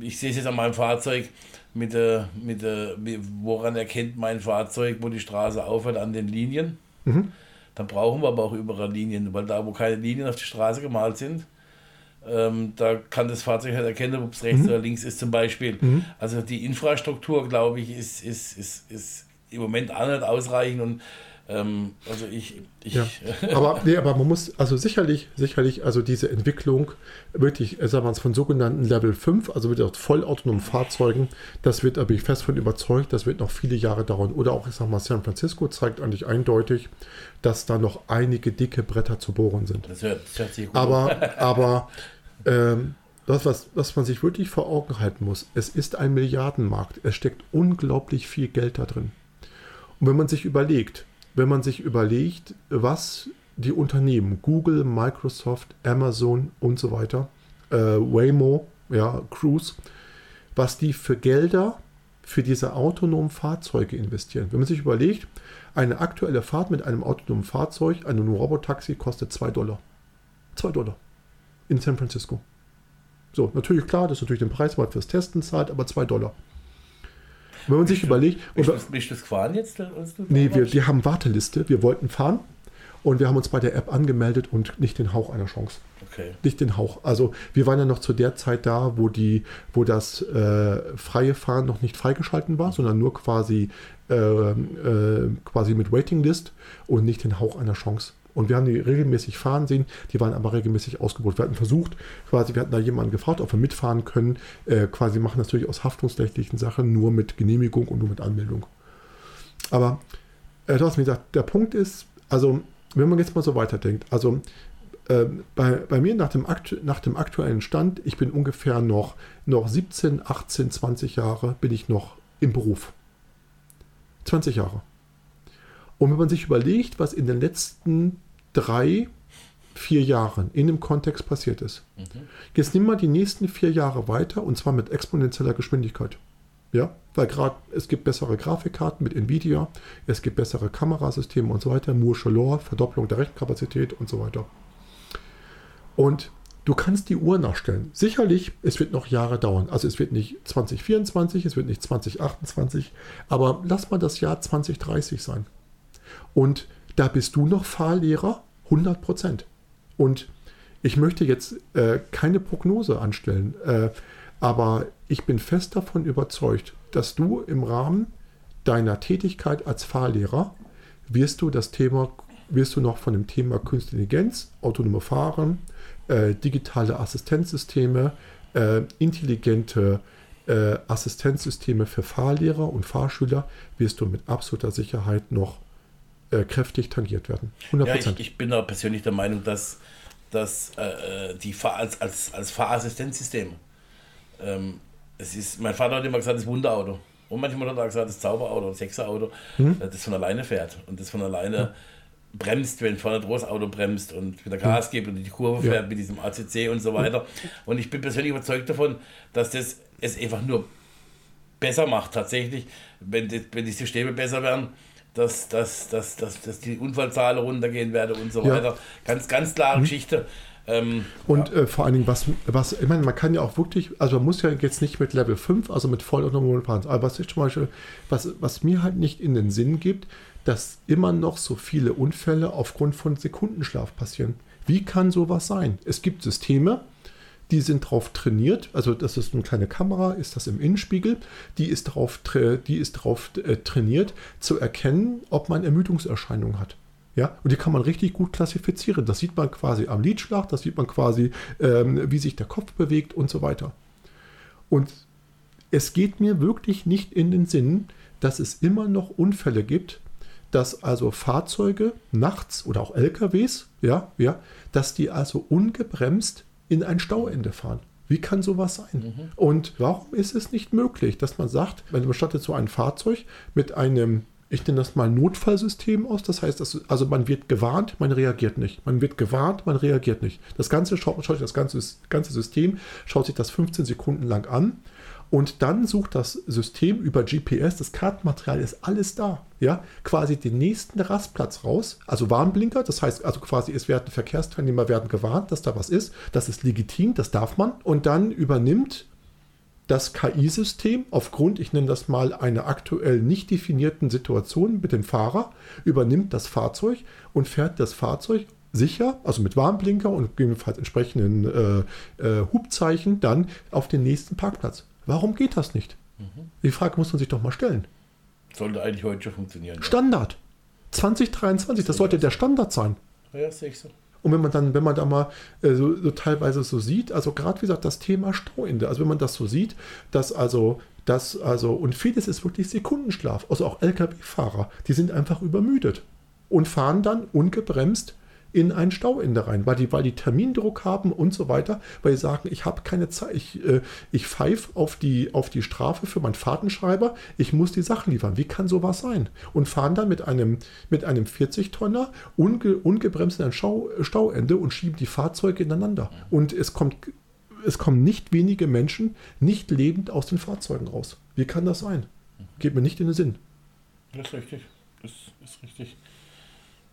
ich sehe es jetzt an meinem Fahrzeug, mit der, mit der, woran erkennt mein Fahrzeug, wo die Straße aufhört, an den Linien. Mhm. Dann brauchen wir aber auch überall Linien, weil da, wo keine Linien auf die Straße gemalt sind, ähm, da kann das Fahrzeug halt erkennen, ob es rechts mhm. oder links ist zum Beispiel. Mhm. Also die Infrastruktur, glaube ich, ist, ist, ist, ist im Moment auch nicht ausreichend und ähm, also ich. ich ja. aber, nee, aber man muss, also sicherlich, sicherlich, also diese Entwicklung wirklich, äh, sagen wir es von sogenannten Level 5, also mit vollautonomen Fahrzeugen, das wird, da bin ich fest von überzeugt, das wird noch viele Jahre dauern. Oder auch, ich sag mal, San Francisco zeigt eigentlich eindeutig, dass da noch einige dicke Bretter zu bohren sind. Das hört, das hört sich gut Aber, aber ähm, das, was, was man sich wirklich vor Augen halten muss, es ist ein Milliardenmarkt. Es steckt unglaublich viel Geld da drin. Und wenn man sich überlegt, wenn man sich überlegt, was die Unternehmen, Google, Microsoft, Amazon und so weiter, äh, Waymo, ja, Cruise, was die für Gelder für diese autonomen Fahrzeuge investieren. Wenn man sich überlegt, eine aktuelle Fahrt mit einem autonomen Fahrzeug, einem Robotaxi, kostet 2 Dollar. 2 Dollar. In San Francisco. So, natürlich klar, das ist natürlich den Preis, man fürs Testen zahlt, aber 2 Dollar. Wenn man sich überlegt. Bist, du, bist du gefahren jetzt? Nee, wir, wir haben Warteliste. Wir wollten fahren und wir haben uns bei der App angemeldet und nicht den Hauch einer Chance. Okay. Nicht den Hauch. Also wir waren ja noch zu der Zeit da, wo die, wo das äh, freie Fahren noch nicht freigeschalten war, sondern nur quasi, äh, äh, quasi mit Waiting-List und nicht den Hauch einer Chance. Und wir haben die regelmäßig fahren sehen, die waren aber regelmäßig ausgebucht. Wir hatten versucht, quasi, wir hatten da jemanden gefragt, ob wir mitfahren können. Äh, quasi machen das natürlich aus haftungsrechtlichen Sachen nur mit Genehmigung und nur mit Anmeldung. Aber äh, du hast mir gesagt, der Punkt ist, also wenn man jetzt mal so weiterdenkt, also äh, bei, bei mir nach dem, Aktu nach dem aktuellen Stand, ich bin ungefähr noch, noch 17, 18, 20 Jahre, bin ich noch im Beruf. 20 Jahre. Und wenn man sich überlegt, was in den letzten drei, vier Jahren in dem Kontext passiert ist, mhm. jetzt nimm mal die nächsten vier Jahre weiter und zwar mit exponentieller Geschwindigkeit. Ja, weil gerade es gibt bessere Grafikkarten mit Nvidia, es gibt bessere Kamerasysteme und so weiter, Moore's Law, Verdopplung der Rechenkapazität und so weiter. Und du kannst die Uhr nachstellen. Sicherlich, es wird noch Jahre dauern. Also es wird nicht 2024, es wird nicht 2028, aber lass mal das Jahr 2030 sein. Und da bist du noch Fahrlehrer, 100 Prozent. Und ich möchte jetzt äh, keine Prognose anstellen, äh, aber ich bin fest davon überzeugt, dass du im Rahmen deiner Tätigkeit als Fahrlehrer wirst du das Thema, wirst du noch von dem Thema Künstliche Intelligenz, autonome Fahren, äh, digitale Assistenzsysteme, äh, intelligente äh, Assistenzsysteme für Fahrlehrer und Fahrschüler wirst du mit absoluter Sicherheit noch äh, kräftig tangiert werden. 100%. Ja, ich, ich, bin da persönlich der Meinung, dass, dass äh, die Fahr als, als, als Fahrassistenzsystem, ähm, es ist, mein Vater hat immer gesagt, das Wunderauto. Und manchmal hat er gesagt, das Zauberauto, das Sechserauto, hm? Äh, das von alleine fährt und das von alleine ja. bremst, wenn vorne großes Auto bremst und wieder Gas gibt und die Kurve fährt ja. mit diesem ACC und so weiter. Und ich bin persönlich überzeugt davon, dass das es einfach nur besser macht, tatsächlich, wenn die, wenn die Systeme besser werden dass, dass, dass, dass, dass die Unfallzahlen runtergehen werden und so ja. weiter. Ganz, ganz klare mhm. Geschichte. Ähm, und ja. äh, vor allen Dingen, was, was, ich meine, man kann ja auch wirklich, also man muss ja jetzt nicht mit Level 5, also mit vollautonomen fahren, aber was ich zum Beispiel, was, was mir halt nicht in den Sinn gibt, dass immer noch so viele Unfälle aufgrund von Sekundenschlaf passieren. Wie kann sowas sein? Es gibt Systeme, die sind drauf trainiert, also das ist eine kleine Kamera, ist das im Innenspiegel, die ist drauf, die äh, trainiert zu erkennen, ob man Ermüdungserscheinungen hat. Ja, und die kann man richtig gut klassifizieren. Das sieht man quasi am Lidschlag, das sieht man quasi, ähm, wie sich der Kopf bewegt und so weiter. Und es geht mir wirklich nicht in den Sinn, dass es immer noch Unfälle gibt, dass also Fahrzeuge nachts oder auch LKWs, ja, ja, dass die also ungebremst in ein Stauende fahren. Wie kann sowas sein? Mhm. Und warum ist es nicht möglich, dass man sagt, man bestattet so ein Fahrzeug mit einem ich nenne das mal Notfallsystem aus. Das heißt, also man wird gewarnt, man reagiert nicht. Man wird gewarnt, man reagiert nicht. Das ganze schaut, schaut das ganze, ganze System, schaut sich das 15 Sekunden lang an und dann sucht das System über GPS, das Kartenmaterial ist alles da, ja, quasi den nächsten Rastplatz raus, also Warnblinker, das heißt also quasi es werden Verkehrsteilnehmer werden gewarnt, dass da was ist, das ist legitim, das darf man und dann übernimmt das KI-System aufgrund, ich nenne das mal, einer aktuell nicht definierten Situation mit dem Fahrer, übernimmt das Fahrzeug und fährt das Fahrzeug sicher, also mit Warnblinker und gegebenenfalls entsprechenden äh, äh, Hubzeichen, dann auf den nächsten Parkplatz. Warum geht das nicht? Mhm. Die Frage muss man sich doch mal stellen. Sollte eigentlich heute schon funktionieren. Standard. Ja. 2023, das sollte der Standard sein. Ja, sehe ich so. Und wenn man dann, wenn man da mal äh, so, so, teilweise so sieht, also gerade wie gesagt, das Thema Stauende, also wenn man das so sieht, dass also das, also, und vieles ist wirklich Sekundenschlaf. Also auch Lkw-Fahrer, die sind einfach übermüdet und fahren dann ungebremst in ein Stauende rein, weil die, weil die Termindruck haben und so weiter, weil sie sagen, ich habe keine Zeit, ich, äh, ich pfeife auf die, auf die Strafe für meinen Fahrtenschreiber, ich muss die Sachen liefern. Wie kann sowas sein? Und fahren dann mit einem, mit einem 40-Tonner unge, ungebremst in ein Stau, Stauende und schieben die Fahrzeuge ineinander. Und es kommt es kommen nicht wenige Menschen nicht lebend aus den Fahrzeugen raus. Wie kann das sein? Geht mir nicht in den Sinn. Das ist richtig. Das ist richtig.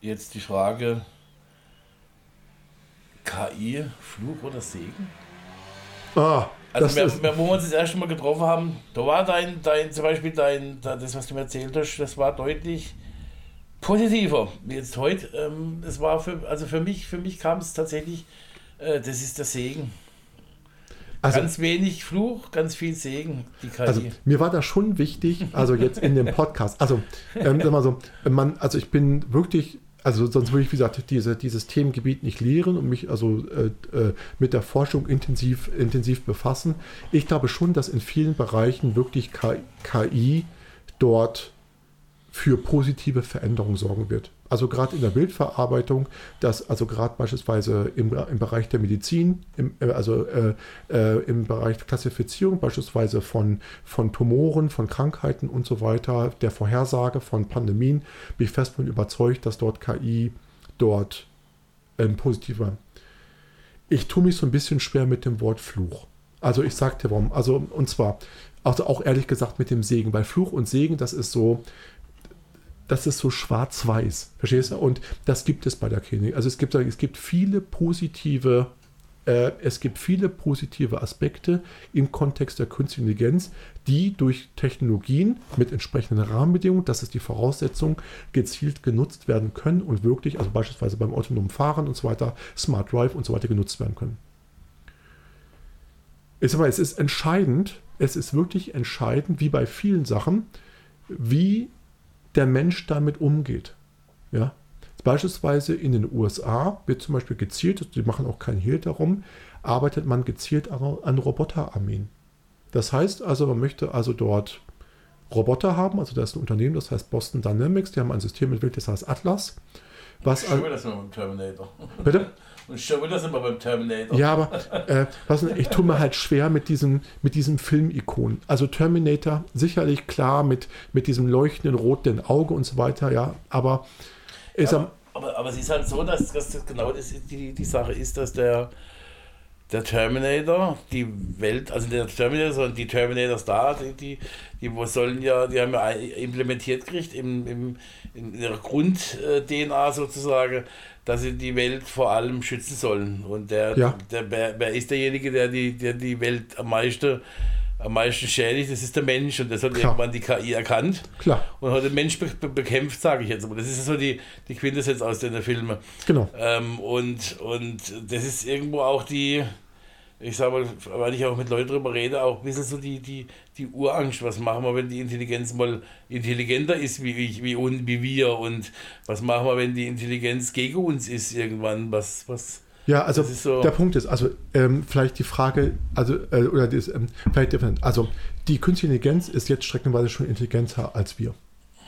Jetzt die Frage, KI, Fluch oder Segen? Ah, also, wir, wir, wo wir uns das erste Mal getroffen haben, da war dein, dein zum Beispiel dein, das, was du mir erzählt hast, das war deutlich positiver. Jetzt heute, ähm, das war für, also für mich, für mich kam es tatsächlich, äh, das ist der Segen. Also, ganz wenig Fluch, ganz viel Segen, die KI. Also mir war das schon wichtig, also jetzt in dem Podcast, also ähm, sag mal so, man, also ich bin wirklich also sonst würde ich, wie gesagt, diese, dieses Themengebiet nicht lehren und mich also äh, äh, mit der Forschung intensiv, intensiv befassen. Ich glaube schon, dass in vielen Bereichen wirklich KI dort für positive Veränderungen sorgen wird. Also gerade in der Bildverarbeitung, dass also gerade beispielsweise im, im Bereich der Medizin, im, äh, also äh, äh, im Bereich der Klassifizierung beispielsweise von, von Tumoren, von Krankheiten und so weiter, der Vorhersage von Pandemien, bin ich fest von überzeugt, dass dort KI dort ähm, positiver. Ich tue mich so ein bisschen schwer mit dem Wort Fluch. Also ich sagte warum. Also und zwar, also auch ehrlich gesagt mit dem Segen, weil Fluch und Segen, das ist so, das ist so schwarz-weiß. Verstehst du? Und das gibt es bei der Klinik. Also es gibt, es gibt viele positive, äh, es gibt viele positive Aspekte im Kontext der künstlichen Intelligenz, die durch Technologien mit entsprechenden Rahmenbedingungen, das ist die Voraussetzung, gezielt genutzt werden können und wirklich, also beispielsweise beim autonomen Fahren und so weiter, Smart Drive und so weiter genutzt werden können. Ich sag mal, es ist entscheidend, es ist wirklich entscheidend, wie bei vielen Sachen, wie der Mensch damit umgeht. Ja? Beispielsweise in den USA wird zum Beispiel gezielt, die machen auch keinen Hehl darum, arbeitet man gezielt an Roboterarmeen. Das heißt also, man möchte also dort Roboter haben, also da ist ein Unternehmen, das heißt Boston Dynamics, die haben ein System entwickelt, das heißt Atlas. Was ich das mit dem Terminator. Bitte? Und schon wieder sind wir beim Terminator. Ja, aber äh, was, ich tue mir halt schwer mit diesem, mit diesem Filmikon. Also Terminator, sicherlich klar mit, mit diesem leuchtenden roten Auge und so weiter, ja, aber ist ja, aber, aber es ist halt so, dass, dass das genau das die, die Sache ist, dass der, der Terminator, die Welt, also der Terminator, sondern die Terminators da, die, die, die sollen ja, die haben ja implementiert gekriegt im, im, in ihrer Grund-DNA sozusagen, dass sie die Welt vor allem schützen sollen. Und der, ja. der, wer, wer ist derjenige, der die, der die Welt am meisten, am meisten schädigt? Das ist der Mensch und das hat Klar. irgendwann die KI erkannt Klar. und hat den Mensch be bekämpft, sage ich jetzt. Aber das ist so die, die Quintessenz aus den Filmen. Genau. Ähm, und, und das ist irgendwo auch die ich sage mal, weil ich auch mit Leuten darüber rede, auch ein bisschen so die, die, die Urangst. Was machen wir, wenn die Intelligenz mal intelligenter ist wie, wie, wie, wie wir? Und was machen wir, wenn die Intelligenz gegen uns ist irgendwann? Was, was, ja, also so der Punkt ist, also ähm, vielleicht die Frage, also, äh, oder das, ähm, vielleicht, also die künstliche Intelligenz ist jetzt streckenweise schon intelligenter als wir.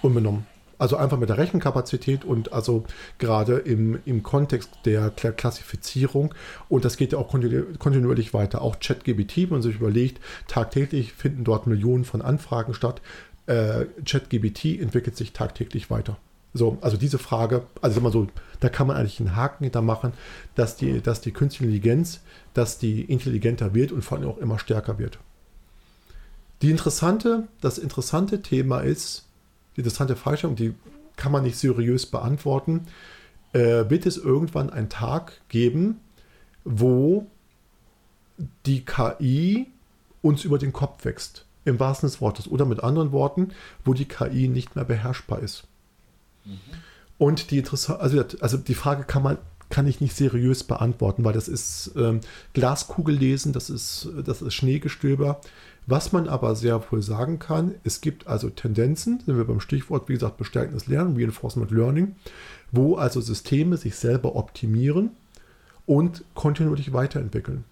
Unbenommen. Also einfach mit der Rechenkapazität und also gerade im, im Kontext der Klassifizierung. Und das geht ja auch kontinuierlich weiter. Auch ChatGBT, wenn man sich überlegt, tagtäglich finden dort Millionen von Anfragen statt. Äh, ChatGBT entwickelt sich tagtäglich weiter. So, also diese Frage, also immer so, da kann man eigentlich einen Haken hinter machen, dass die, dass die künstliche Intelligenz, dass die intelligenter wird und vor allem auch immer stärker wird. Die interessante, das interessante Thema ist, die interessante Freistellung, die kann man nicht seriös beantworten. Äh, wird es irgendwann einen Tag geben, wo die KI uns über den Kopf wächst, im wahrsten des Wortes, oder mit anderen Worten, wo die KI nicht mehr beherrschbar ist. Mhm. Und die interessante, also, also die Frage kann man kann ich nicht seriös beantworten, weil das ist ähm, Glaskugel lesen, das ist, das ist Schneegestöber. Was man aber sehr wohl sagen kann, es gibt also Tendenzen, sind wir beim Stichwort, wie gesagt, bestärkendes Lernen, Reinforcement Learning, wo also Systeme sich selber optimieren und kontinuierlich weiterentwickeln.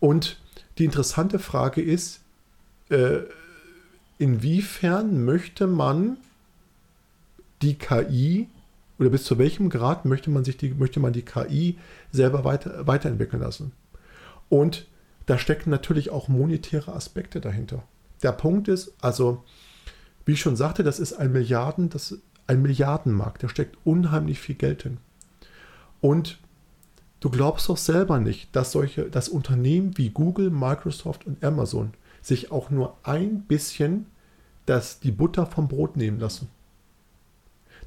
Und die interessante Frage ist, äh, inwiefern möchte man die KI oder bis zu welchem Grad möchte man sich die, möchte man die KI selber weiter, weiterentwickeln lassen? Und da stecken natürlich auch monetäre Aspekte dahinter. Der Punkt ist, also, wie ich schon sagte, das ist ein Milliarden, das ein Milliardenmarkt, da steckt unheimlich viel Geld hin. Und du glaubst doch selber nicht, dass solche, dass Unternehmen wie Google, Microsoft und Amazon sich auch nur ein bisschen das, die Butter vom Brot nehmen lassen.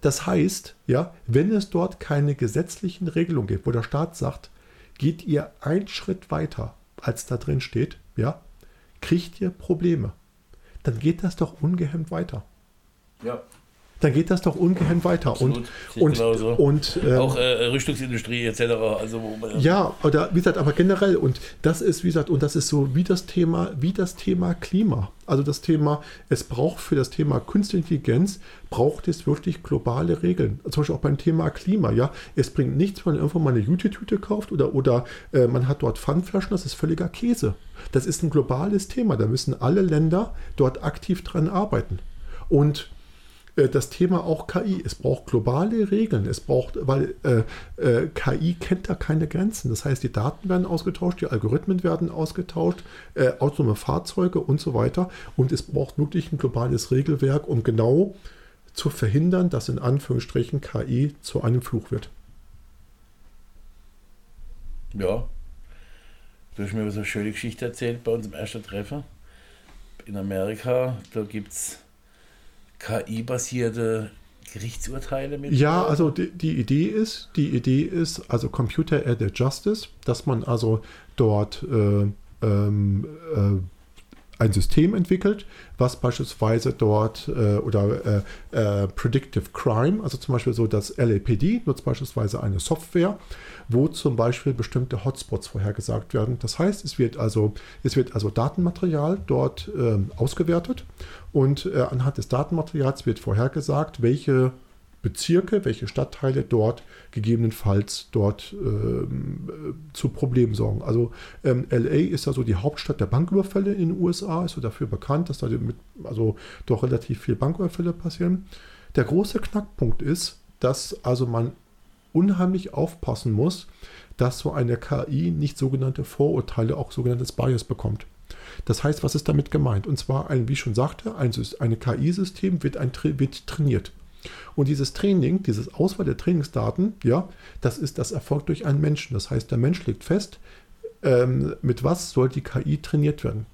Das heißt, ja, wenn es dort keine gesetzlichen Regelungen gibt, wo der Staat sagt, geht ihr einen Schritt weiter, als da drin steht, ja, kriegt ihr Probleme. Dann geht das doch ungehemmt weiter. Ja dann geht das doch ungehemmt weiter. Absolut. Und, und, so. und äh, auch äh, Rüstungsindustrie etc. Also, ja, oder wie gesagt, aber generell, und das ist, wie gesagt, und das ist so wie das Thema, wie das Thema Klima. Also das Thema, es braucht für das Thema Künstliche Intelligenz, braucht es wirklich globale Regeln. Zum Beispiel auch beim Thema Klima, ja. Es bringt nichts, wenn man irgendwann mal eine Jute-Tüte kauft oder, oder äh, man hat dort Pfandflaschen, das ist völliger Käse. Das ist ein globales Thema. Da müssen alle Länder dort aktiv dran arbeiten. Und das Thema auch KI. Es braucht globale Regeln. Es braucht, weil äh, äh, KI kennt da keine Grenzen. Das heißt, die Daten werden ausgetauscht, die Algorithmen werden ausgetauscht, äh, autonome Fahrzeuge und so weiter. Und es braucht wirklich ein globales Regelwerk, um genau zu verhindern, dass in Anführungsstrichen KI zu einem Fluch wird. Ja. Du hast mir so eine schöne Geschichte erzählt bei unserem ersten Treffen in Amerika. Da gibt es KI-basierte Gerichtsurteile mit? Ja, also die, die, Idee ist, die Idee ist, also Computer Aided Justice, dass man also dort äh, ähm, äh, ein System entwickelt, was beispielsweise dort äh, oder äh, äh, Predictive Crime, also zum Beispiel so das LAPD nutzt beispielsweise eine Software, wo zum Beispiel bestimmte Hotspots vorhergesagt werden. Das heißt, es wird also, es wird also Datenmaterial dort ähm, ausgewertet und äh, anhand des Datenmaterials wird vorhergesagt, welche Bezirke, welche Stadtteile dort gegebenenfalls dort ähm, äh, zu Problemen sorgen. Also ähm, LA ist also die Hauptstadt der Banküberfälle in den USA, ist so dafür bekannt, dass da mit, also doch relativ viele Banküberfälle passieren. Der große Knackpunkt ist, dass also man unheimlich aufpassen muss, dass so eine KI nicht sogenannte Vorurteile, auch sogenanntes Bias bekommt. Das heißt, was ist damit gemeint? Und zwar, ein, wie ich schon sagte, ein, ein KI-System wird, wird trainiert. Und dieses Training, dieses Auswahl der Trainingsdaten, ja, das ist das erfolgt durch einen Menschen. Das heißt, der Mensch legt fest, ähm, mit was soll die KI trainiert werden.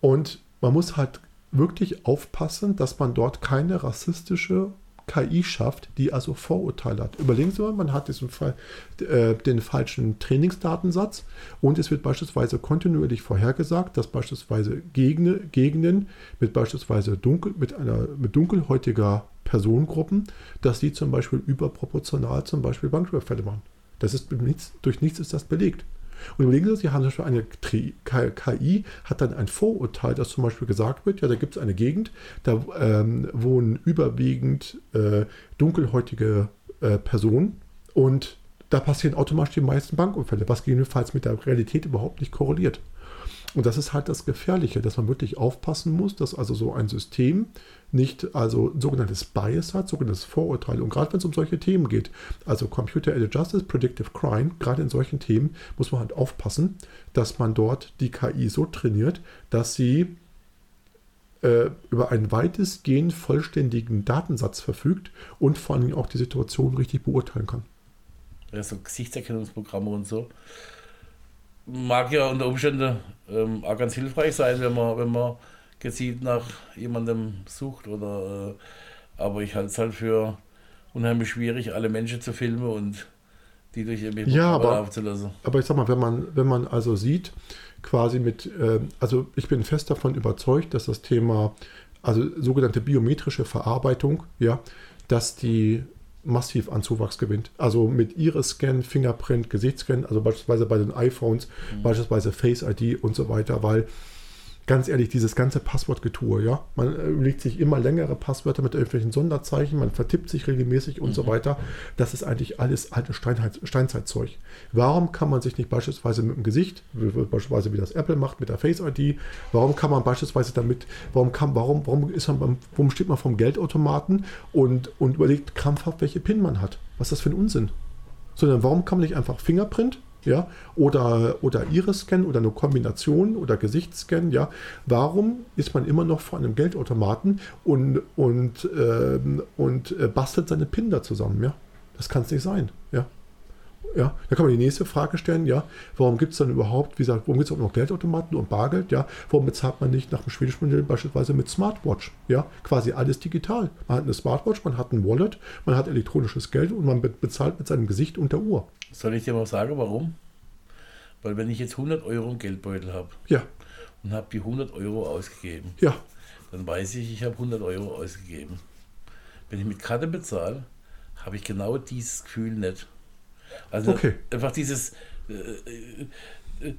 Und man muss halt wirklich aufpassen, dass man dort keine rassistische KI schafft, die also Vorurteile hat. Überlegen Sie mal, man hat diesen Fall, äh, den falschen Trainingsdatensatz und es wird beispielsweise kontinuierlich vorhergesagt, dass beispielsweise Gegenden, Gegenden mit beispielsweise dunkel, mit einer mit dunkelhäutiger Personengruppen, dass die zum Beispiel überproportional zum Beispiel Banküberfälle machen. Das ist durch nichts ist das belegt. Und überlegen Sie, Sie haben zum Beispiel eine KI, hat dann ein Vorurteil, dass zum Beispiel gesagt wird, ja, da gibt es eine Gegend, da ähm, wohnen überwiegend äh, dunkelhäutige äh, Personen und da passieren automatisch die meisten Bankunfälle, was gegebenenfalls mit der Realität überhaupt nicht korreliert. Und das ist halt das Gefährliche, dass man wirklich aufpassen muss, dass also so ein System nicht also sogenanntes Bias hat, sogenanntes Vorurteil. Und gerade wenn es um solche Themen geht, also Computer Aided Justice, Predictive Crime, gerade in solchen Themen muss man halt aufpassen, dass man dort die KI so trainiert, dass sie äh, über einen weitestgehend vollständigen Datensatz verfügt und vor allem auch die Situation richtig beurteilen kann. Ja, so Gesichtserkennungsprogramme und so mag ja unter Umständen ähm, auch ganz hilfreich sein, wenn man, wenn man gezielt nach jemandem sucht oder äh, aber ich halte es halt für unheimlich schwierig, alle Menschen zu filmen und die durch irgendwie ja, aber, aufzulassen. Aber ich sag mal, wenn man, wenn man also sieht, quasi mit, äh, also ich bin fest davon überzeugt, dass das Thema, also sogenannte biometrische Verarbeitung, ja, dass die massiv an Zuwachs gewinnt. Also mit Iris-Scan, Fingerprint, Gesichtsscan, also beispielsweise bei den iPhones, mhm. beispielsweise Face ID und so weiter, weil ganz ehrlich, dieses ganze Passwortgetue, ja, man überlegt sich immer längere Passwörter mit irgendwelchen Sonderzeichen, man vertippt sich regelmäßig und mhm. so weiter. Das ist eigentlich alles alte Steinheit, Steinzeitzeug. Warum kann man sich nicht beispielsweise mit dem Gesicht, beispielsweise wie das Apple macht mit der Face ID, warum kann man beispielsweise damit, warum kann, warum, warum ist man, warum steht man vom Geldautomaten und, und überlegt krampfhaft, welche PIN man hat? Was ist das für ein Unsinn? Sondern warum kann man nicht einfach Fingerprint ja, oder, oder Iris-Scan oder eine Kombination oder Gesichtsscan, ja, warum ist man immer noch vor einem Geldautomaten und, und, ähm, und äh, bastelt seine PIN da zusammen, ja? Das kann es nicht sein, ja. Ja, da kann man die nächste Frage stellen, ja, warum gibt es dann überhaupt, wie gesagt, warum gibt es auch noch Geldautomaten und Bargeld, ja, warum bezahlt man nicht nach dem schwedischen Modell beispielsweise mit Smartwatch, ja, quasi alles digital. Man hat eine Smartwatch, man hat ein Wallet, man hat elektronisches Geld und man bezahlt mit seinem Gesicht und der Uhr. Soll ich dir mal sagen, warum? Weil wenn ich jetzt 100 Euro im Geldbeutel habe ja. und habe die 100 Euro ausgegeben, ja. dann weiß ich, ich habe 100 Euro ausgegeben. Wenn ich mit Karte bezahle, habe ich genau dieses Gefühl nicht. Also okay. einfach dieses, äh, äh,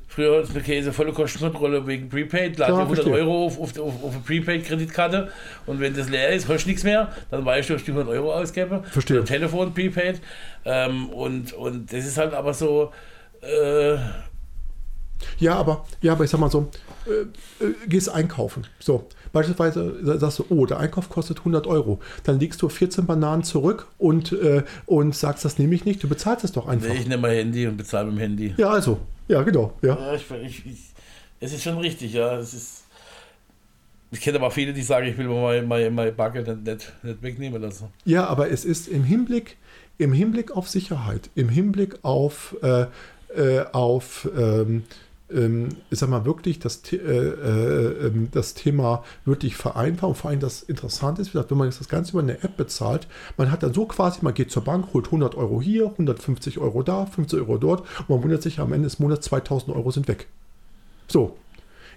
früher eine Käse volle Kostenkontrolle wegen Prepaid, lade 100 verstehe. Euro auf, auf, auf, auf eine Prepaid-Kreditkarte und wenn das leer ist, hast du nichts mehr, dann weißt du, dass ich die 100 Euro ausgebe. Verstehe. Telefon Prepaid. Ähm, und, und das ist halt aber so. Äh, ja, aber, ja, aber ich sag mal so, äh, äh, gehst einkaufen. So, beispielsweise sagst du, oh, der Einkauf kostet 100 Euro. Dann legst du 14 Bananen zurück und, äh, und sagst, das nehme ich nicht. Du bezahlst es doch einfach. Ich nehme mein Handy und bezahle mit dem Handy. Ja, also, ja, genau. Ja. ja ich, ich, ich, es ist schon richtig, ja. Es ist, ich kenne aber viele, die sagen, ich will mein, mein, mein Bucket nicht, nicht wegnehmen lassen. Ja, aber es ist im Hinblick, im Hinblick auf Sicherheit, im Hinblick auf, äh, äh, auf ähm, ich sag mal, wirklich das, äh, äh, ähm, das Thema wirklich vereinfachen. Und vor allem das Interessante ist, wenn man jetzt das Ganze über eine App bezahlt, man hat dann so quasi, man geht zur Bank, holt 100 Euro hier, 150 Euro da, 50 Euro dort und man wundert sich, am Ende des Monats 2000 Euro sind weg. So,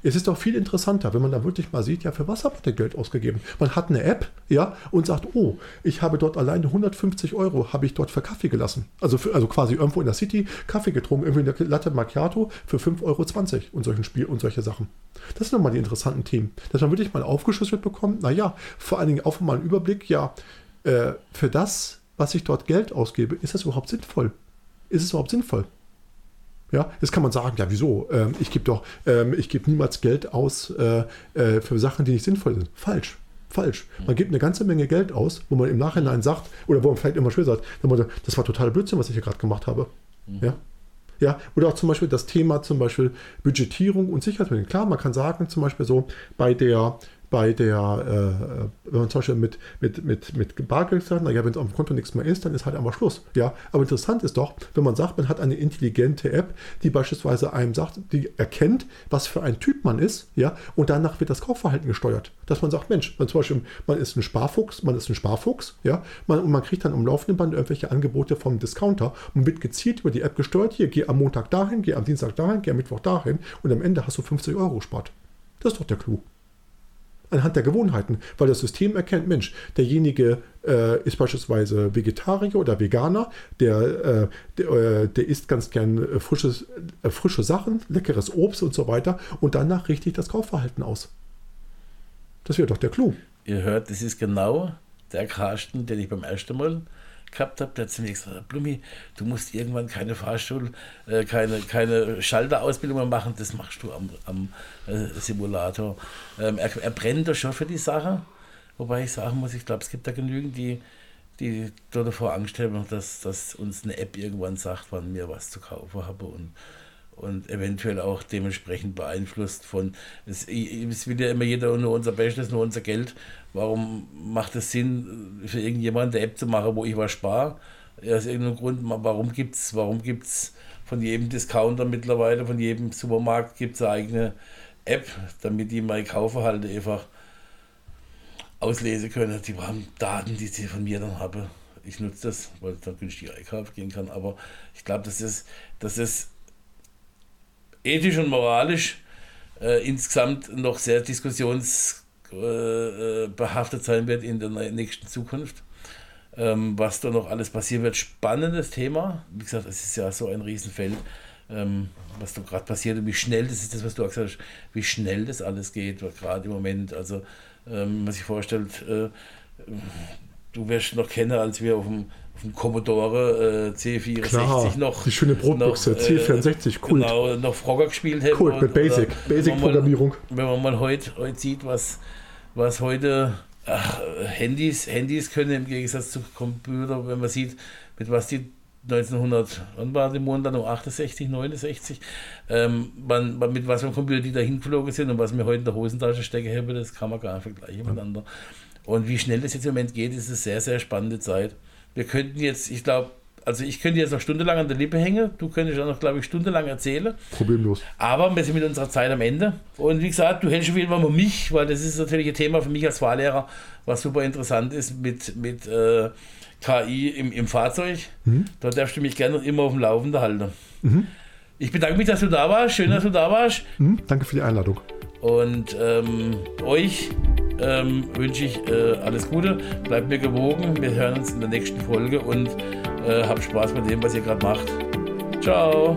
es ist doch viel interessanter, wenn man da wirklich mal sieht, ja, für was hat man Geld ausgegeben? Man hat eine App, ja, und sagt, oh, ich habe dort alleine 150 Euro, habe ich dort für Kaffee gelassen. Also, für, also quasi irgendwo in der City Kaffee getrunken, irgendwie eine Latte Macchiato für 5,20 Euro und solchen Spiel und solche Sachen. Das sind nochmal die interessanten Themen. Dass man wirklich mal aufgeschlüsselt bekommt, naja, vor allen Dingen auch mal einen Überblick, ja, äh, für das, was ich dort Geld ausgebe, ist das überhaupt sinnvoll? Ist es überhaupt sinnvoll? Ja, jetzt kann man sagen, ja, wieso? Ähm, ich gebe doch, ähm, ich gebe niemals Geld aus äh, äh, für Sachen, die nicht sinnvoll sind. Falsch. Falsch. Man gibt eine ganze Menge Geld aus, wo man im Nachhinein sagt, oder wo man vielleicht immer schwer sagt, das war totaler Blödsinn, was ich hier gerade gemacht habe. Mhm. Ja. Ja, oder auch zum Beispiel das Thema zum Beispiel Budgetierung und Sicherheit. Klar, man kann sagen, zum Beispiel so bei der, bei der, äh, wenn man zum Beispiel mit, mit, mit, mit Bargeld sagt, naja, wenn es auf dem Konto nichts mehr ist, dann ist halt einfach Schluss. Ja, aber interessant ist doch, wenn man sagt, man hat eine intelligente App, die beispielsweise einem sagt, die erkennt, was für ein Typ man ist, ja, und danach wird das Kaufverhalten gesteuert. Dass man sagt, Mensch, man zum Beispiel, man ist ein Sparfuchs, man ist ein Sparfuchs, ja, man, und man kriegt dann am laufenden Band irgendwelche Angebote vom Discounter und wird gezielt über die App gesteuert, hier, geh am Montag dahin, geh am Dienstag dahin, geh am Mittwoch dahin und am Ende hast du 50 Euro gespart. Das ist doch der Clou anhand der Gewohnheiten, weil das System erkennt, Mensch, derjenige äh, ist beispielsweise Vegetarier oder Veganer, der, äh, der, äh, der, isst ganz gern äh, frisches, äh, frische Sachen, leckeres Obst und so weiter und danach richtig das Kaufverhalten aus. Das wäre doch der Clou. Ihr hört, das ist genau der Karsten, den ich beim ersten Mal gehabt habe, der zu mir gesagt Blumi, du musst irgendwann keine Fahrstuhl, äh, keine, keine Schalterausbildung mehr machen, das machst du am, am äh, Simulator. Ähm, er, er brennt da schon für die Sache, wobei ich sagen muss, ich glaube, es gibt da genügend, die, die dort davor Angst haben, dass, dass uns eine App irgendwann sagt, wann wir was zu kaufen haben und und eventuell auch dementsprechend beeinflusst von, es, es will ja immer jeder nur unser Bestes, nur unser Geld. Warum macht es Sinn, für irgendjemanden eine App zu machen, wo ich was spare? Aus irgendeinem Grund, warum gibt es warum gibt's von jedem Discounter mittlerweile, von jedem Supermarkt gibt es eine eigene App, damit die mein Kaufverhalten einfach auslesen können. Die haben Daten, die sie von mir dann haben. Ich nutze das, weil ich dann günstig einkaufen gehen kann. Aber ich glaube, das ist, das ist ethisch und moralisch äh, insgesamt noch sehr diskussionsbehaftet sein wird in der nächsten Zukunft. Ähm, was da noch alles passieren wird, spannendes Thema. Wie gesagt, es ist ja so ein Riesenfeld, ähm, was da gerade passiert und wie schnell, das ist das, was du auch gesagt hast, wie schnell das alles geht, gerade im Moment. Also, ähm, man sich vorstellt, äh, du wirst noch kennen, als wir auf dem Commodore äh, C64 Klar, noch. Die schöne Brotbuchse, C64, cool. Genau, noch Frogger gespielt hätte. Cool, mit Basic, Basic-Programmierung. Wenn man mal heute, heute sieht, was, was heute ach, Handys, Handys können im Gegensatz zu Computer, wenn man sieht, mit was die 1900, wann war die Monat noch 68, 69, ähm, man, man, mit was für Computer die da hingeflogen sind und was mir heute in der Hosentasche stecke habe, das kann man gar nicht vergleichen miteinander. Und wie schnell das jetzt im Moment geht, ist eine sehr, sehr spannende Zeit wir könnten jetzt, ich glaube, also ich könnte jetzt noch stundenlang an der Lippe hängen, du könntest auch noch, glaube ich, stundenlang erzählen. Problemlos. Aber wir sind mit unserer Zeit am Ende. Und wie gesagt, du hältst auf jeden Fall mal mich, weil das ist natürlich ein Thema für mich als Fahrlehrer, was super interessant ist mit, mit äh, KI im, im Fahrzeug. Mhm. Da darfst du mich gerne immer auf dem Laufenden halten. Mhm. Ich bedanke mich, dass du da warst. Schön, mhm. dass du da warst. Mhm. Danke für die Einladung. Und ähm, euch ähm, wünsche ich äh, alles Gute. Bleibt mir gewogen. Wir hören uns in der nächsten Folge und äh, habt Spaß mit dem, was ihr gerade macht. Ciao.